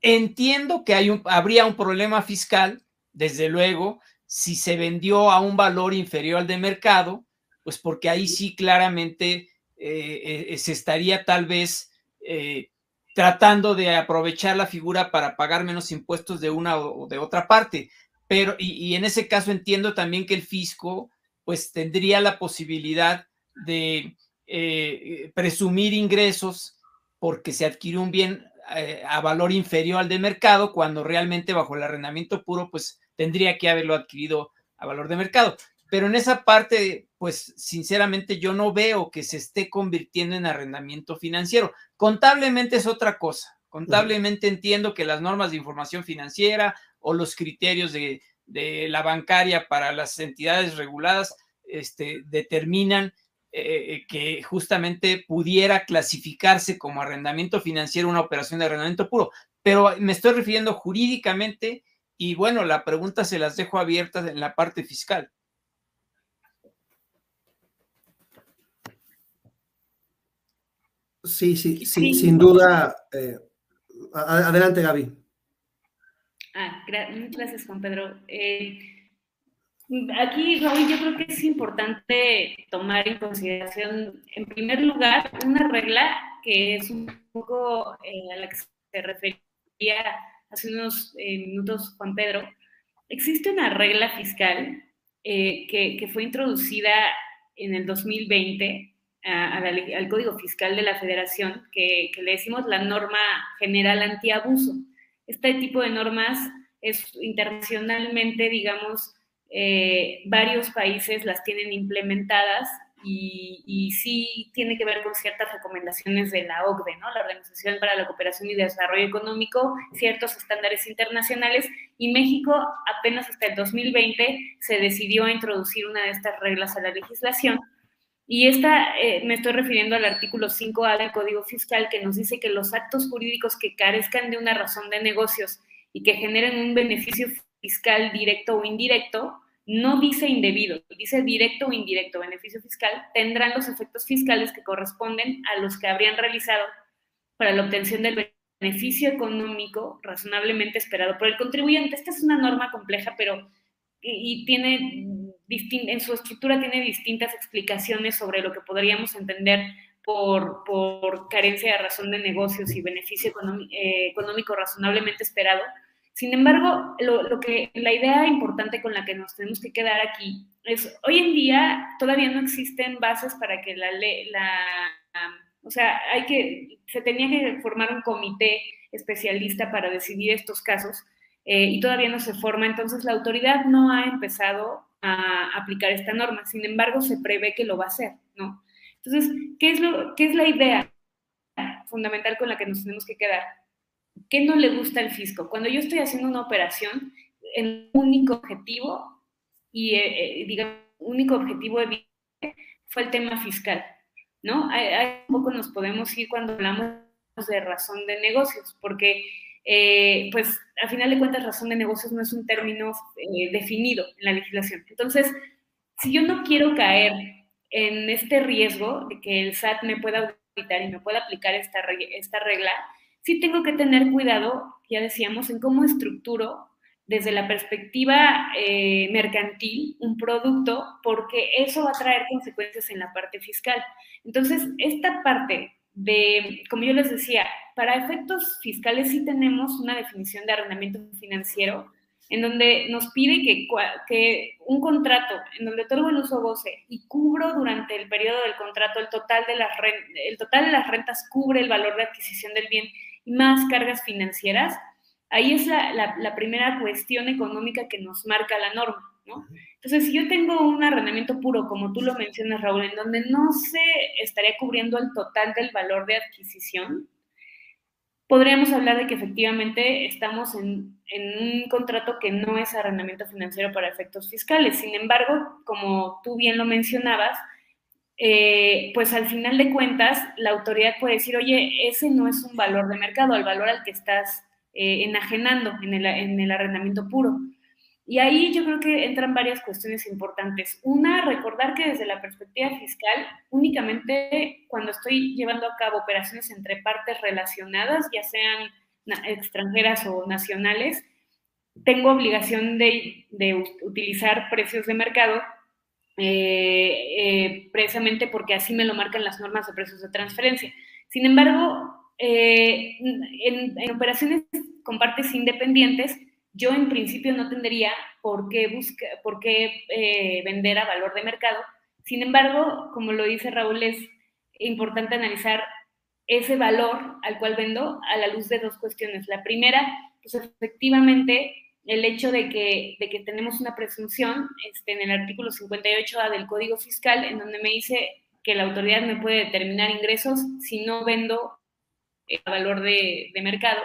Entiendo que habría un problema fiscal, desde luego, si se vendió a un valor inferior al de mercado, pues porque ahí sí claramente eh, se estaría tal vez eh, tratando de aprovechar la figura para pagar menos impuestos de una o de otra parte. Pero, y, en ese caso entiendo también que el fisco, pues tendría la posibilidad de eh, presumir ingresos porque se adquirió un bien eh, a valor inferior al de mercado, cuando realmente bajo el arrendamiento puro, pues tendría que haberlo adquirido a valor de mercado. Pero en esa parte, pues sinceramente yo no veo que se esté convirtiendo en arrendamiento financiero. Contablemente es otra cosa. Contablemente entiendo que las normas de información financiera o los criterios de, la bancaria para las entidades reguladas este, determinan eh, que justamente pudiera clasificarse como arrendamiento financiero una operación de arrendamiento puro. Pero me estoy refiriendo jurídicamente y bueno, la pregunta se las dejo abiertas en la parte fiscal. Sí, sí, sí, sin duda. Eh, adelante, Gaby. Ah, muchas gracias, Juan Pedro. Eh, aquí, Raúl, yo creo que es importante tomar en consideración, en primer lugar, una regla que es un poco eh, a la que se refería hace unos minutos Juan Pedro. Existe una regla fiscal que, fue introducida en el 2020 al Código Fiscal de la Federación, que, le decimos la norma general antiabuso. Este tipo de normas es internacionalmente, digamos, eh, varios países las tienen implementadas y, sí tiene que ver con ciertas recomendaciones de la OCDE, ¿no? la Organización para la Cooperación y Desarrollo Económico, ciertos estándares internacionales, y México apenas hasta el 2020 se decidió a introducir una de estas reglas a la legislación y esta, eh, me estoy refiriendo al artículo 5A del Código Fiscal que nos dice que los actos jurídicos que carezcan de una razón de negocios y que generen un beneficio fiscal directo o indirecto, no dice indebido, dice directo o indirecto beneficio fiscal, tendrán los efectos fiscales que corresponden a los que habrían realizado para la obtención del beneficio económico razonablemente esperado por el contribuyente. Esta es una norma compleja, pero y, tiene en su estructura tiene distintas explicaciones sobre lo que podríamos entender por, por carencia de razón de negocios y beneficio eh, económico razonablemente esperado. Sin embargo, lo, lo, que, la idea importante con la que nos tenemos que quedar aquí es, hoy en día todavía no existen bases para que la ley, la, o sea, hay que, se tenía que formar un comité especialista para decidir estos casos eh, y todavía no se forma, entonces la autoridad no ha empezado a aplicar esta norma, sin embargo se prevé que lo va a hacer, ¿no? Entonces, ¿qué es, lo, qué es la idea fundamental con la que nos tenemos que quedar? ¿Qué no le gusta al fisco? Cuando yo estoy haciendo una operación, el único objetivo, y eh, eh, digamos, único objetivo fue el tema fiscal. ¿no? un poco nos podemos ir cuando hablamos de razón de negocios, porque eh, pues a final de cuentas razón de negocios no es un término eh, definido en la legislación. Entonces, si yo no quiero caer en este riesgo de que el SAT me pueda auditar y me pueda aplicar esta, esta regla, sí tengo que tener cuidado, ya decíamos, en cómo estructuro desde la perspectiva eh, mercantil un producto porque eso va a traer consecuencias en la parte fiscal. Entonces, esta parte de, como yo les decía, para efectos fiscales sí tenemos una definición de arrendamiento financiero en donde nos pide que, un contrato en donde otorgo el uso goce y cubro durante el periodo del contrato el total de las rentas cubre el valor de adquisición del bien y más cargas financieras, Ahí es la, primera cuestión económica que nos marca la norma, ¿no? Entonces, si yo tengo un arrendamiento puro, como tú lo mencionas, Raúl, en donde no se estaría cubriendo el total del valor de adquisición, podríamos hablar de que efectivamente estamos en, un contrato que no es arrendamiento financiero para efectos fiscales. Sin embargo, como tú bien lo mencionabas, eh, pues al final de cuentas, la autoridad puede decir, oye, ese no es un valor de mercado, el valor al que estás eh, enajenando en el, en el arrendamiento puro. Y ahí yo creo que entran varias cuestiones importantes. Una, recordar que desde la perspectiva fiscal, únicamente cuando estoy llevando a cabo operaciones entre partes relacionadas, ya sean extranjeras o nacionales, tengo obligación de, de utilizar precios de mercado, eh, eh, precisamente porque así me lo marcan las normas de precios de transferencia. Sin embargo, eh, en, operaciones con partes independientes, yo en principio no tendría por qué, buscar, por qué eh, vender a valor de mercado. Sin embargo, como lo dice Raúl, es importante analizar ese valor al cual vendo a la luz de dos cuestiones. La primera, pues efectivamente, el hecho de que, de que tenemos una presunción este, en el artículo 58A del Código Fiscal, en donde me dice que la autoridad me puede determinar ingresos si no vendo valor de, mercado.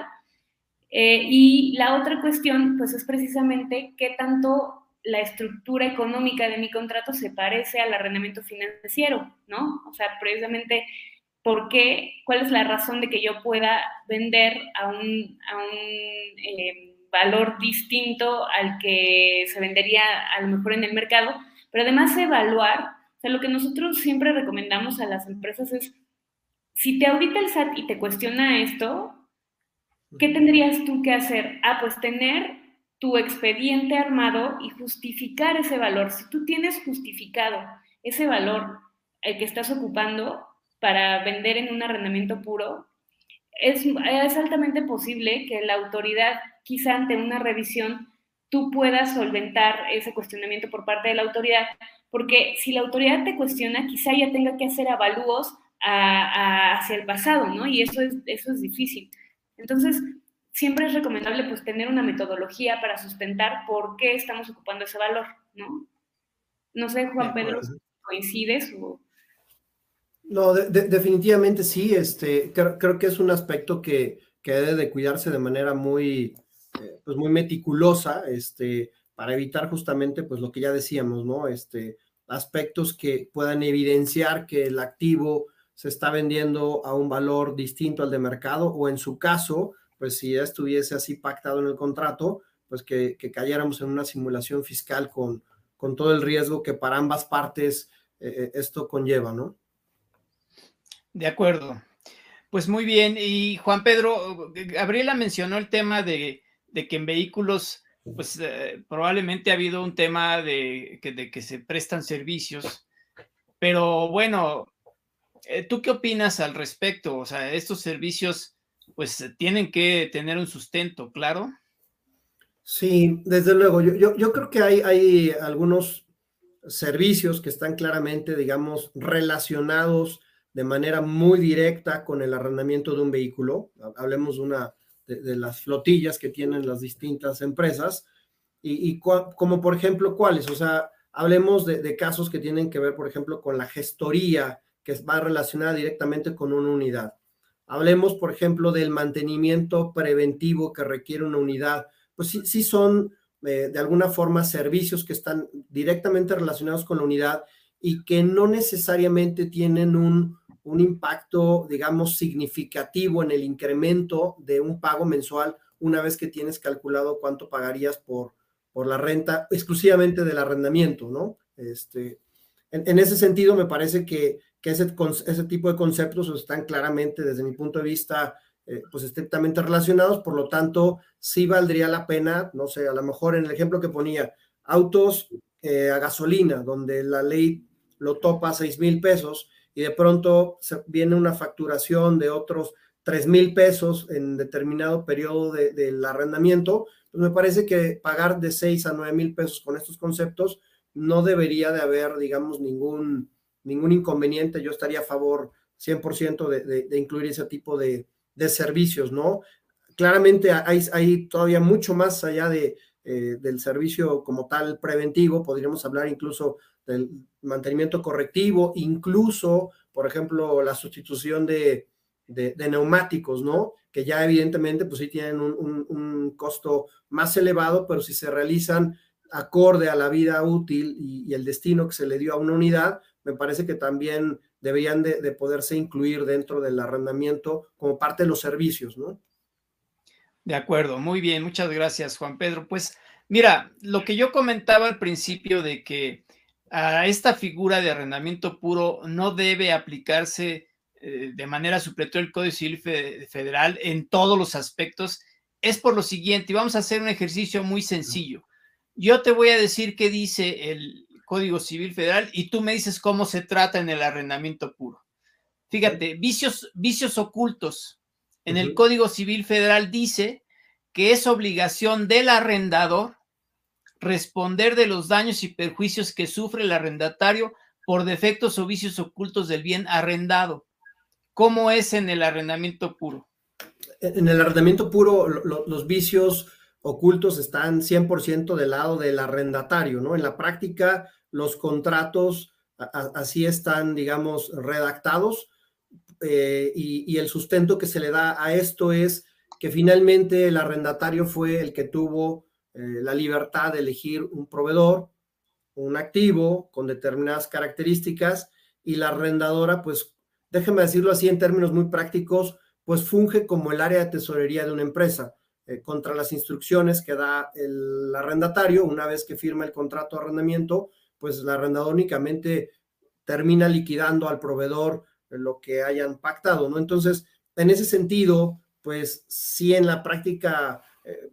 Eh, y la otra cuestión, pues es precisamente qué tanto la estructura económica de mi contrato se parece al arrendamiento financiero, ¿no? O sea, precisamente, ¿por qué? ¿Cuál es la razón de que yo pueda vender a un, a un eh, valor distinto al que se vendería a lo mejor en el mercado? Pero además evaluar, o sea, lo que nosotros siempre recomendamos a las empresas es si te audita el SAT y te cuestiona esto, ¿qué tendrías tú que hacer? Ah, pues tener tu expediente armado y justificar ese valor. Si tú tienes justificado ese valor, el que estás ocupando para vender en un arrendamiento puro, es, es altamente posible que la autoridad, quizá ante una revisión, tú puedas solventar ese cuestionamiento por parte de la autoridad, porque si la autoridad te cuestiona, quizá ya tenga que hacer avalúos hacia el pasado, ¿no? Y eso es, eso es difícil. Entonces, siempre es recomendable pues tener una metodología para sustentar por qué estamos ocupando ese valor, ¿no? No sé, Juan Pedro, ¿coincides o...? No, definitivamente sí, este, creo, que es un aspecto que, que, debe de cuidarse de manera muy, eh, pues muy meticulosa, este, para evitar justamente, pues lo que ya decíamos, ¿no? Este, aspectos que puedan evidenciar que el activo se está vendiendo a un valor distinto al de mercado o en su caso, pues si estuviese así pactado en el contrato, pues que, cayéramos en una simulación fiscal con, con todo el riesgo que para ambas partes eh, eh, esto conlleva, ¿no? De acuerdo. Pues muy bien. Y Juan Pedro, Gabriela mencionó el tema de, que en vehículos, pues eh, probablemente ha habido un tema de que, de que se prestan servicios. Pero bueno, ¿tú qué opinas al respecto? O sea, estos servicios, pues tienen que tener un sustento, claro. Sí, desde luego. Yo, yo, creo que hay, hay algunos servicios que están claramente, digamos, relacionados de manera muy directa con el arrendamiento de un vehículo. Hablemos de una de, las flotillas que tienen las distintas empresas y, como por ejemplo cuáles, o sea, hablemos de, casos que tienen que ver, por ejemplo, con la gestoría que va relacionada directamente con una unidad. Hablemos, por ejemplo, del mantenimiento preventivo que requiere una unidad. Pues sí, sí son eh, de alguna forma servicios que están directamente relacionados con la unidad y que no necesariamente tienen un, un impacto, digamos, significativo en el incremento de un pago mensual una vez que tienes calculado cuánto pagarías por, por la renta exclusivamente del arrendamiento, ¿no? Este, en, ese sentido, me parece que, ese, ese, tipo de conceptos están claramente, desde mi punto de vista, eh, pues estrictamente relacionados, por lo tanto, sí valdría la pena, no sé, a lo mejor en el ejemplo que ponía, autos eh, a gasolina, donde la ley lo topa a 6 mil pesos, y de pronto viene una facturación de otros 3 mil pesos en determinado periodo del arrendamiento, pues me parece que pagar de 6 a 9 mil pesos con estos conceptos no debería de haber, digamos, ningún, ningún inconveniente. Yo estaría a favor 100% de, de, incluir ese tipo de, de servicios, ¿no? Claramente hay, todavía mucho más allá de, eh, del servicio como tal preventivo, podríamos hablar incluso del mantenimiento correctivo, incluso, por ejemplo, la sustitución de, neumáticos, ¿no? Que ya evidentemente, pues sí tienen un, costo más elevado, pero si se realizan acorde a la vida útil y, el destino que se le dio a una unidad, me parece que también deberían de, de, poderse incluir dentro del arrendamiento como parte de los servicios, ¿no? De acuerdo, muy bien, muchas gracias, Juan Pedro. Pues mira, lo que yo comentaba al principio de que a esta figura de arrendamiento puro no debe aplicarse eh, de manera supletoria el Código Civil Federal en todos los aspectos, es por lo siguiente, y vamos a hacer un ejercicio muy sencillo. Yo te voy a decir qué dice el Código Civil Federal y tú me dices cómo se trata en el arrendamiento puro. Fíjate, vicios, vicios ocultos. En el Código Civil Federal dice que es obligación del arrendador responder de los daños y perjuicios que sufre el arrendatario por defectos o vicios ocultos del bien arrendado. ¿Cómo es en el arrendamiento puro? En el arrendamiento puro, los vicios ocultos están 100% del lado del arrendatario, ¿no? En la práctica, los contratos así están, digamos, redactados eh, y el sustento que se le da a esto es que finalmente el arrendatario fue el que tuvo eh, la libertad de elegir un proveedor, un activo con determinadas características y la arrendadora, pues déjeme decirlo así en términos muy prácticos, pues funge como el área de tesorería de una empresa. Eh, contra las instrucciones que da el arrendatario, una vez que firma el contrato de arrendamiento, pues el arrendador únicamente termina liquidando al proveedor lo que hayan pactado, ¿no? Entonces, en ese sentido, pues sí en la práctica eh,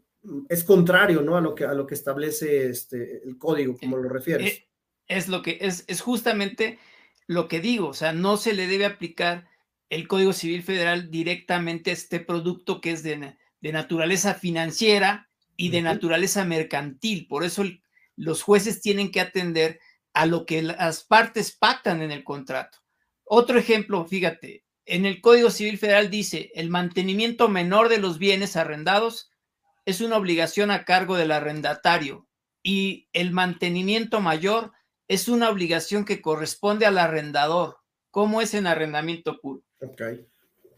es contrario, ¿no? A lo que, a lo que establece este, el código, como lo refieres. Eh, es, lo que, es, es justamente lo que digo, o sea, no se le debe aplicar el Código Civil Federal directamente a este producto que es de, de naturaleza financiera y de naturaleza mercantil. Por eso los jueces tienen que atender a lo que las partes pactan en el contrato. Otro ejemplo, fíjate, en el Código Civil Federal dice, el mantenimiento menor de los bienes arrendados es una obligación a cargo del arrendatario y el mantenimiento mayor es una obligación que corresponde al arrendador. ¿Cómo es en arrendamiento puro?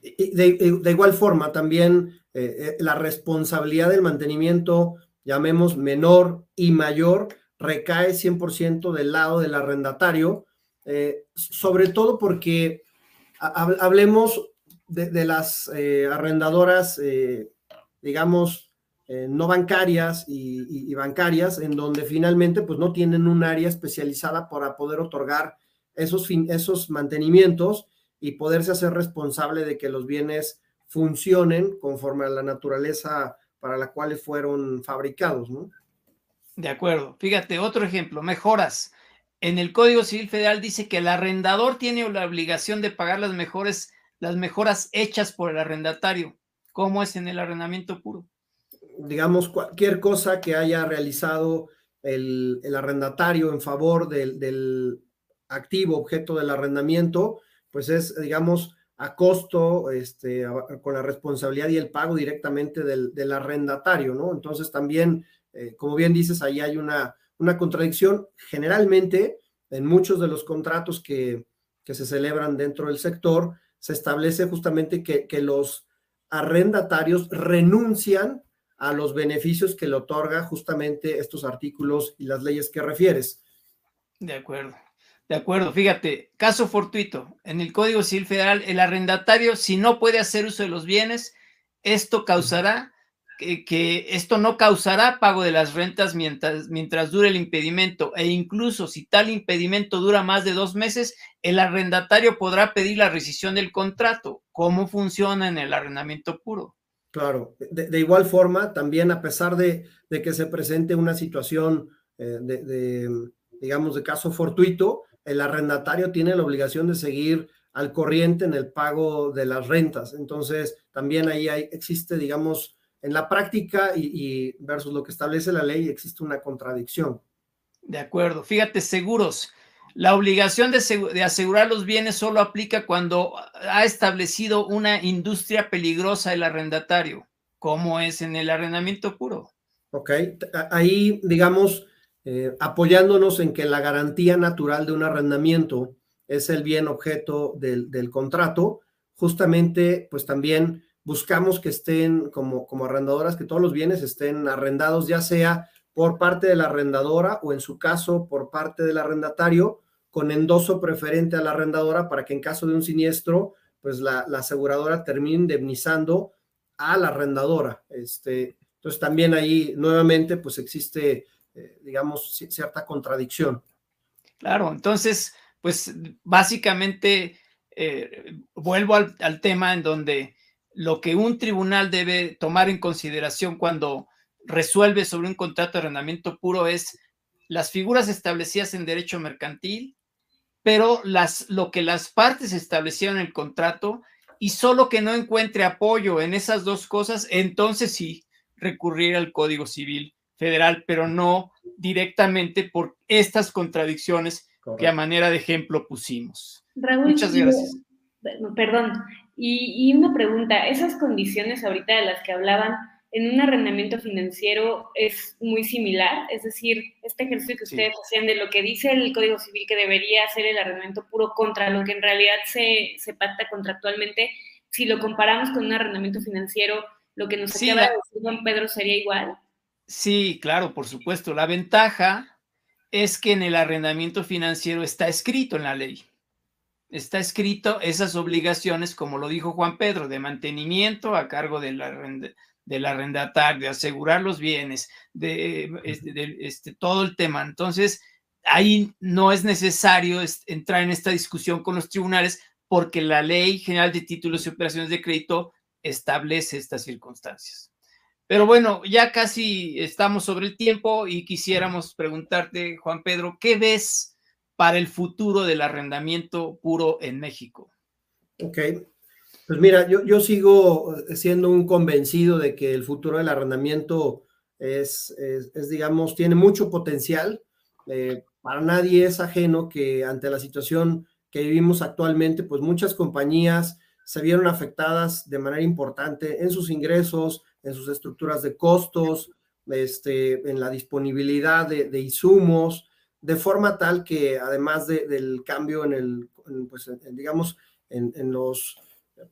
De, igual forma, también eh, eh, la responsabilidad del mantenimiento, llamemos menor y mayor, recae 100% del lado del arrendatario, eh, sobre todo porque hablemos de, las arrendadoras, digamos, eh, no bancarias y, bancarias, en donde finalmente pues no tienen un área especializada para poder otorgar esos, esos mantenimientos y poderse hacer responsable de que los bienes funcionen conforme a la naturaleza para la cual fueron fabricados, ¿no? De acuerdo. Fíjate, otro ejemplo, mejoras. En el Código Civil Federal dice que el arrendador tiene la obligación de pagar las mejores, las mejoras hechas por el arrendatario. ¿Cómo es en el arrendamiento puro? Digamos, cualquier cosa que haya realizado el, arrendatario en favor del, del, activo objeto del arrendamiento, pues es, digamos, a costo, este, con la responsabilidad y el pago directamente del, del arrendatario, ¿no? Entonces también, eh, como bien dices, ahí hay una, una contradicción. Generalmente, en muchos de los contratos que, que se celebran dentro del sector, se establece justamente que, que los arrendatarios renuncian a los beneficios que le otorga justamente estos artículos y las leyes que refieres. De acuerdo. De acuerdo, fíjate, caso fortuito. En el Código Civil Federal, el arrendatario, si no puede hacer uso de los bienes, esto causará que, esto no causará pago de las rentas mientras, mientras dure el impedimento e incluso si tal impedimento dura más de dos meses, el arrendatario podrá pedir la rescisión del contrato. ¿Cómo funciona en el arrendamiento puro? Claro, de, igual forma, también a pesar de, que se presente una situación eh, de, digamos, de caso fortuito, el arrendatario tiene la obligación de seguir al corriente en el pago de las rentas. Entonces, también ahí hay, existe, digamos, en la práctica y, versus lo que establece la ley, existe una contradicción. De acuerdo. Fíjate, seguros. La obligación de, de, asegurar los bienes solo aplica cuando ha establecido una industria peligrosa el arrendatario, como es en el arrendamiento puro. Ok, ahí, digamos, eh, apoyándonos en que la garantía natural de un arrendamiento es el bien objeto del, contrato, justamente pues también buscamos que estén como, como arrendadoras, que todos los bienes estén arrendados, ya sea por parte de la arrendadora o en su caso por parte del arrendatario, con endoso preferente a la arrendadora para que en caso de un siniestro, pues la, aseguradora termine indemnizando a la arrendadora. Este, entonces también ahí nuevamente pues existe eh, digamos, cierta contradicción. Claro, entonces, pues básicamente eh, vuelvo al, tema en donde lo que un tribunal debe tomar en consideración cuando resuelve sobre un contrato de arrendamiento puro es las figuras establecidas en derecho mercantil, pero las, lo que las partes establecieron en el contrato y solo que no encuentre apoyo en esas dos cosas, entonces sí recurrir al Código Civil federal, pero no directamente por estas contradicciones que a manera de ejemplo pusimos. Muchas gracias. Perdón, y, una pregunta, esas condiciones ahorita de las que hablaban en un arrendamiento financiero es muy similar, es decir, este ejercicio que ustedes hacían de lo que dice el Código Civil que debería ser el arrendamiento puro contra lo que en realidad se, se pacta contractualmente, si lo comparamos con un arrendamiento financiero, lo que nos acaba de decir Juan Pedro sería igual. Sí, claro, por supuesto. La ventaja es que en el arrendamiento financiero está escrito en la ley. Está escrito esas obligaciones, como lo dijo Juan Pedro, de mantenimiento a cargo del, arrendatario, de asegurar los bienes, de, este, este, todo el tema. Entonces, ahí no es necesario entrar en esta discusión con los tribunales porque la ley general de títulos y operaciones de crédito establece estas circunstancias. Pero bueno, ya casi estamos sobre el tiempo y quisiéramos preguntarte, Juan Pedro, ¿qué ves para el futuro del arrendamiento puro en México? Ok, pues mira, yo, yo sigo siendo un convencido de que el futuro del arrendamiento es, es, digamos, tiene mucho potencial. Eh, para nadie es ajeno que ante la situación que vivimos actualmente, pues muchas compañías se vieron afectadas de manera importante en sus ingresos, en sus estructuras de costos, este, en la disponibilidad de, insumos, de forma tal que además del cambio en el, pues, digamos, en, los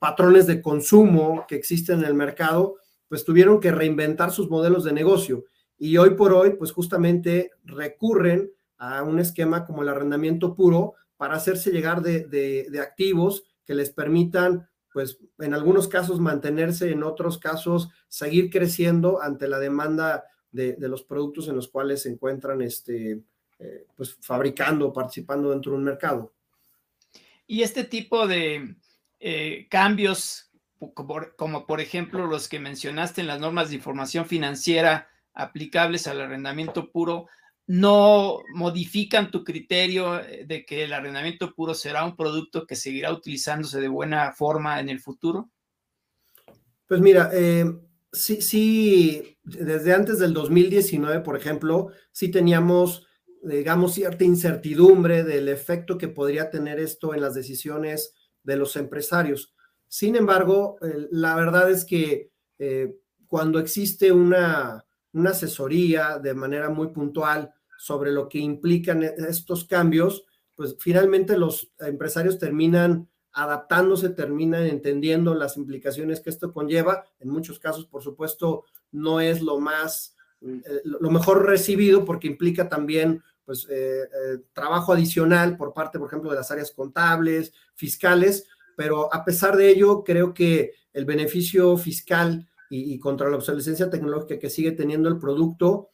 patrones de consumo que existen en el mercado, pues tuvieron que reinventar sus modelos de negocio. Y hoy por hoy, pues justamente recurren a un esquema como el arrendamiento puro para hacerse llegar de, de activos que les permitan pues en algunos casos mantenerse, en otros casos seguir creciendo ante la demanda de, los productos en los cuales se encuentran este, eh, pues fabricando, participando dentro de un mercado. Y este tipo de eh, cambios, como, por ejemplo los que mencionaste en las normas de información financiera aplicables al arrendamiento puro, no modifican tu criterio eh, de que el arrendamiento puro será un producto que seguirá utilizándose de buena forma en el futuro? Pues mira, eh, sí, sí, desde antes del 2019, por ejemplo, sí teníamos, digamos, cierta incertidumbre del efecto que podría tener esto en las decisiones de los empresarios. Sin embargo, la verdad es que eh, cuando existe una, una asesoría de manera muy puntual sobre lo que implican e, estos cambios, pues finalmente los empresarios terminan adaptándose, terminan entendiendo las implicaciones que esto conlleva. En muchos casos, por supuesto, no es lo más, eh, lo mejor recibido porque implica también pues eh, eh, trabajo adicional por parte, por ejemplo, de las áreas contables, fiscales, pero a pesar de ello, creo que el beneficio fiscal y, contra la obsolescencia tecnológica que sigue teniendo el producto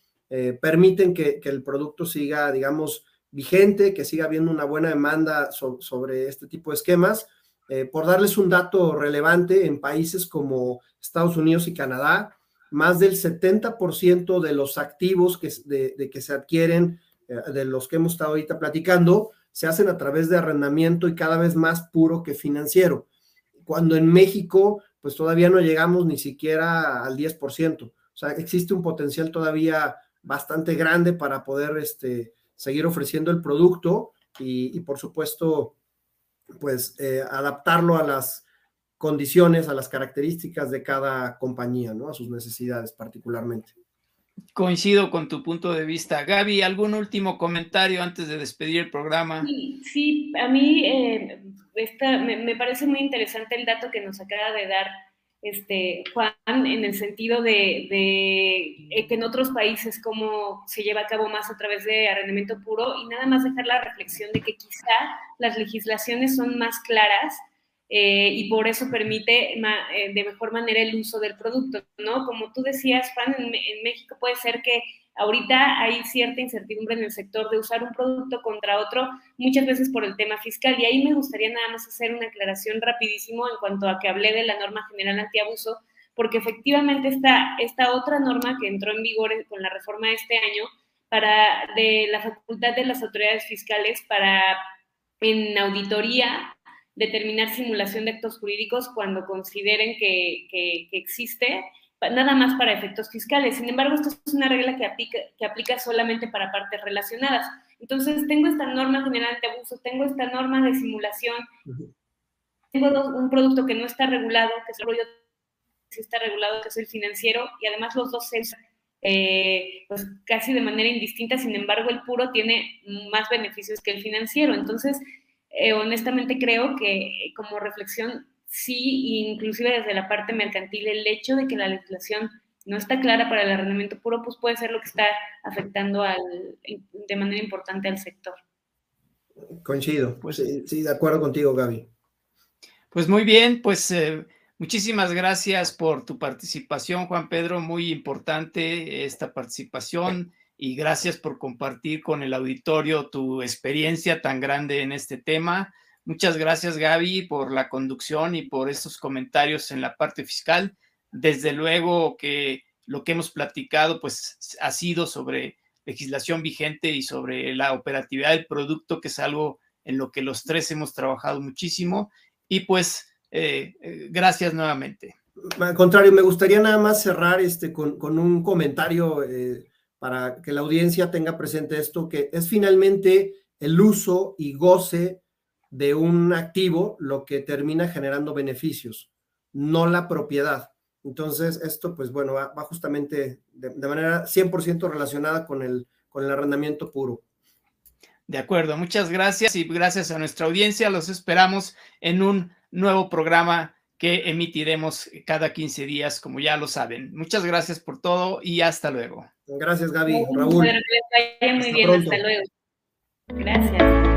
permiten que, el producto siga, digamos, vigente, que siga habiendo una buena demanda sobre este tipo de esquemas. Eh, por darles un dato relevante, en países como Estados Unidos y Canadá, más del 70% de los activos que, de, que se adquieren, eh, de los que hemos estado ahorita platicando, se hacen a través de arrendamiento y cada vez más puro que financiero. Cuando en México, pues todavía no llegamos ni siquiera al 10%. O sea, existe un potencial todavía bastante grande para poder este, seguir ofreciendo el producto y, por supuesto, pues eh, adaptarlo a las condiciones, a las características de cada compañía, ¿no? A sus necesidades particularmente. Coincido con tu punto de vista. Gaby, ¿algún último comentario antes de despedir el programa? Sí, a mí eh, me, parece muy interesante el dato que nos acaba de dar este, Juan, en el sentido de, eh, que en otros países cómo se lleva a cabo más a través de arrendamiento puro y nada más dejar la reflexión de que quizá las legislaciones son más claras eh, y por eso permite eh, de mejor manera el uso del producto, ¿no? Como tú decías, Juan, en México puede ser que Ahorita hay cierta incertidumbre en el sector de usar un producto contra otro, muchas veces por el tema fiscal. Y ahí me gustaría nada más hacer una aclaración rapidísimo en cuanto a que hablé de la norma general antiabuso, porque efectivamente esta, esta otra norma que entró en vigor con la reforma de este año, para de la facultad de las autoridades fiscales para en auditoría determinar simulación de actos jurídicos cuando consideren que, que, que existe nada más para efectos fiscales. Sin embargo, esto es una regla que aplica, que aplica solamente para partes relacionadas. Entonces, tengo esta norma general de abuso, tengo esta norma de simulación, tengo un producto que no está regulado, que solo yo sí está regulado, que es el financiero, y además los dos se eh, pues casi de manera indistinta, sin embargo, el puro tiene más beneficios que el financiero. Entonces, eh, honestamente creo que como reflexión sí, inclusive desde la parte mercantil, el hecho de que la legislación no está clara para el arrendamiento puro, pues puede ser lo que está afectando al, de manera importante al sector. Coincido, pues sí, de acuerdo contigo, Gaby. Pues muy bien, pues eh, muchísimas gracias por tu participación, Juan Pedro, muy importante esta participación y gracias por compartir con el auditorio tu experiencia tan grande en este tema. Muchas gracias, Gaby, por la conducción y por estos comentarios en la parte fiscal. Desde luego que lo que hemos platicado, pues, ha sido sobre legislación vigente y sobre la operatividad del producto, que es algo en lo que los tres hemos trabajado muchísimo. Y pues, eh, eh, gracias nuevamente. Al contrario, me gustaría nada más cerrar este, con, un comentario eh, para que la audiencia tenga presente esto, que es finalmente el uso y goce de un activo lo que termina generando beneficios, no la propiedad. Entonces, esto, pues bueno, va, justamente de, manera 100% relacionada con el, con el arrendamiento puro. De acuerdo, muchas gracias y gracias a nuestra audiencia. Los esperamos en un nuevo programa que emitiremos cada 15 días, como ya lo saben. Muchas gracias por todo y hasta luego. Gracias, Gaby. Raúl. muy bien, hasta luego. Gracias.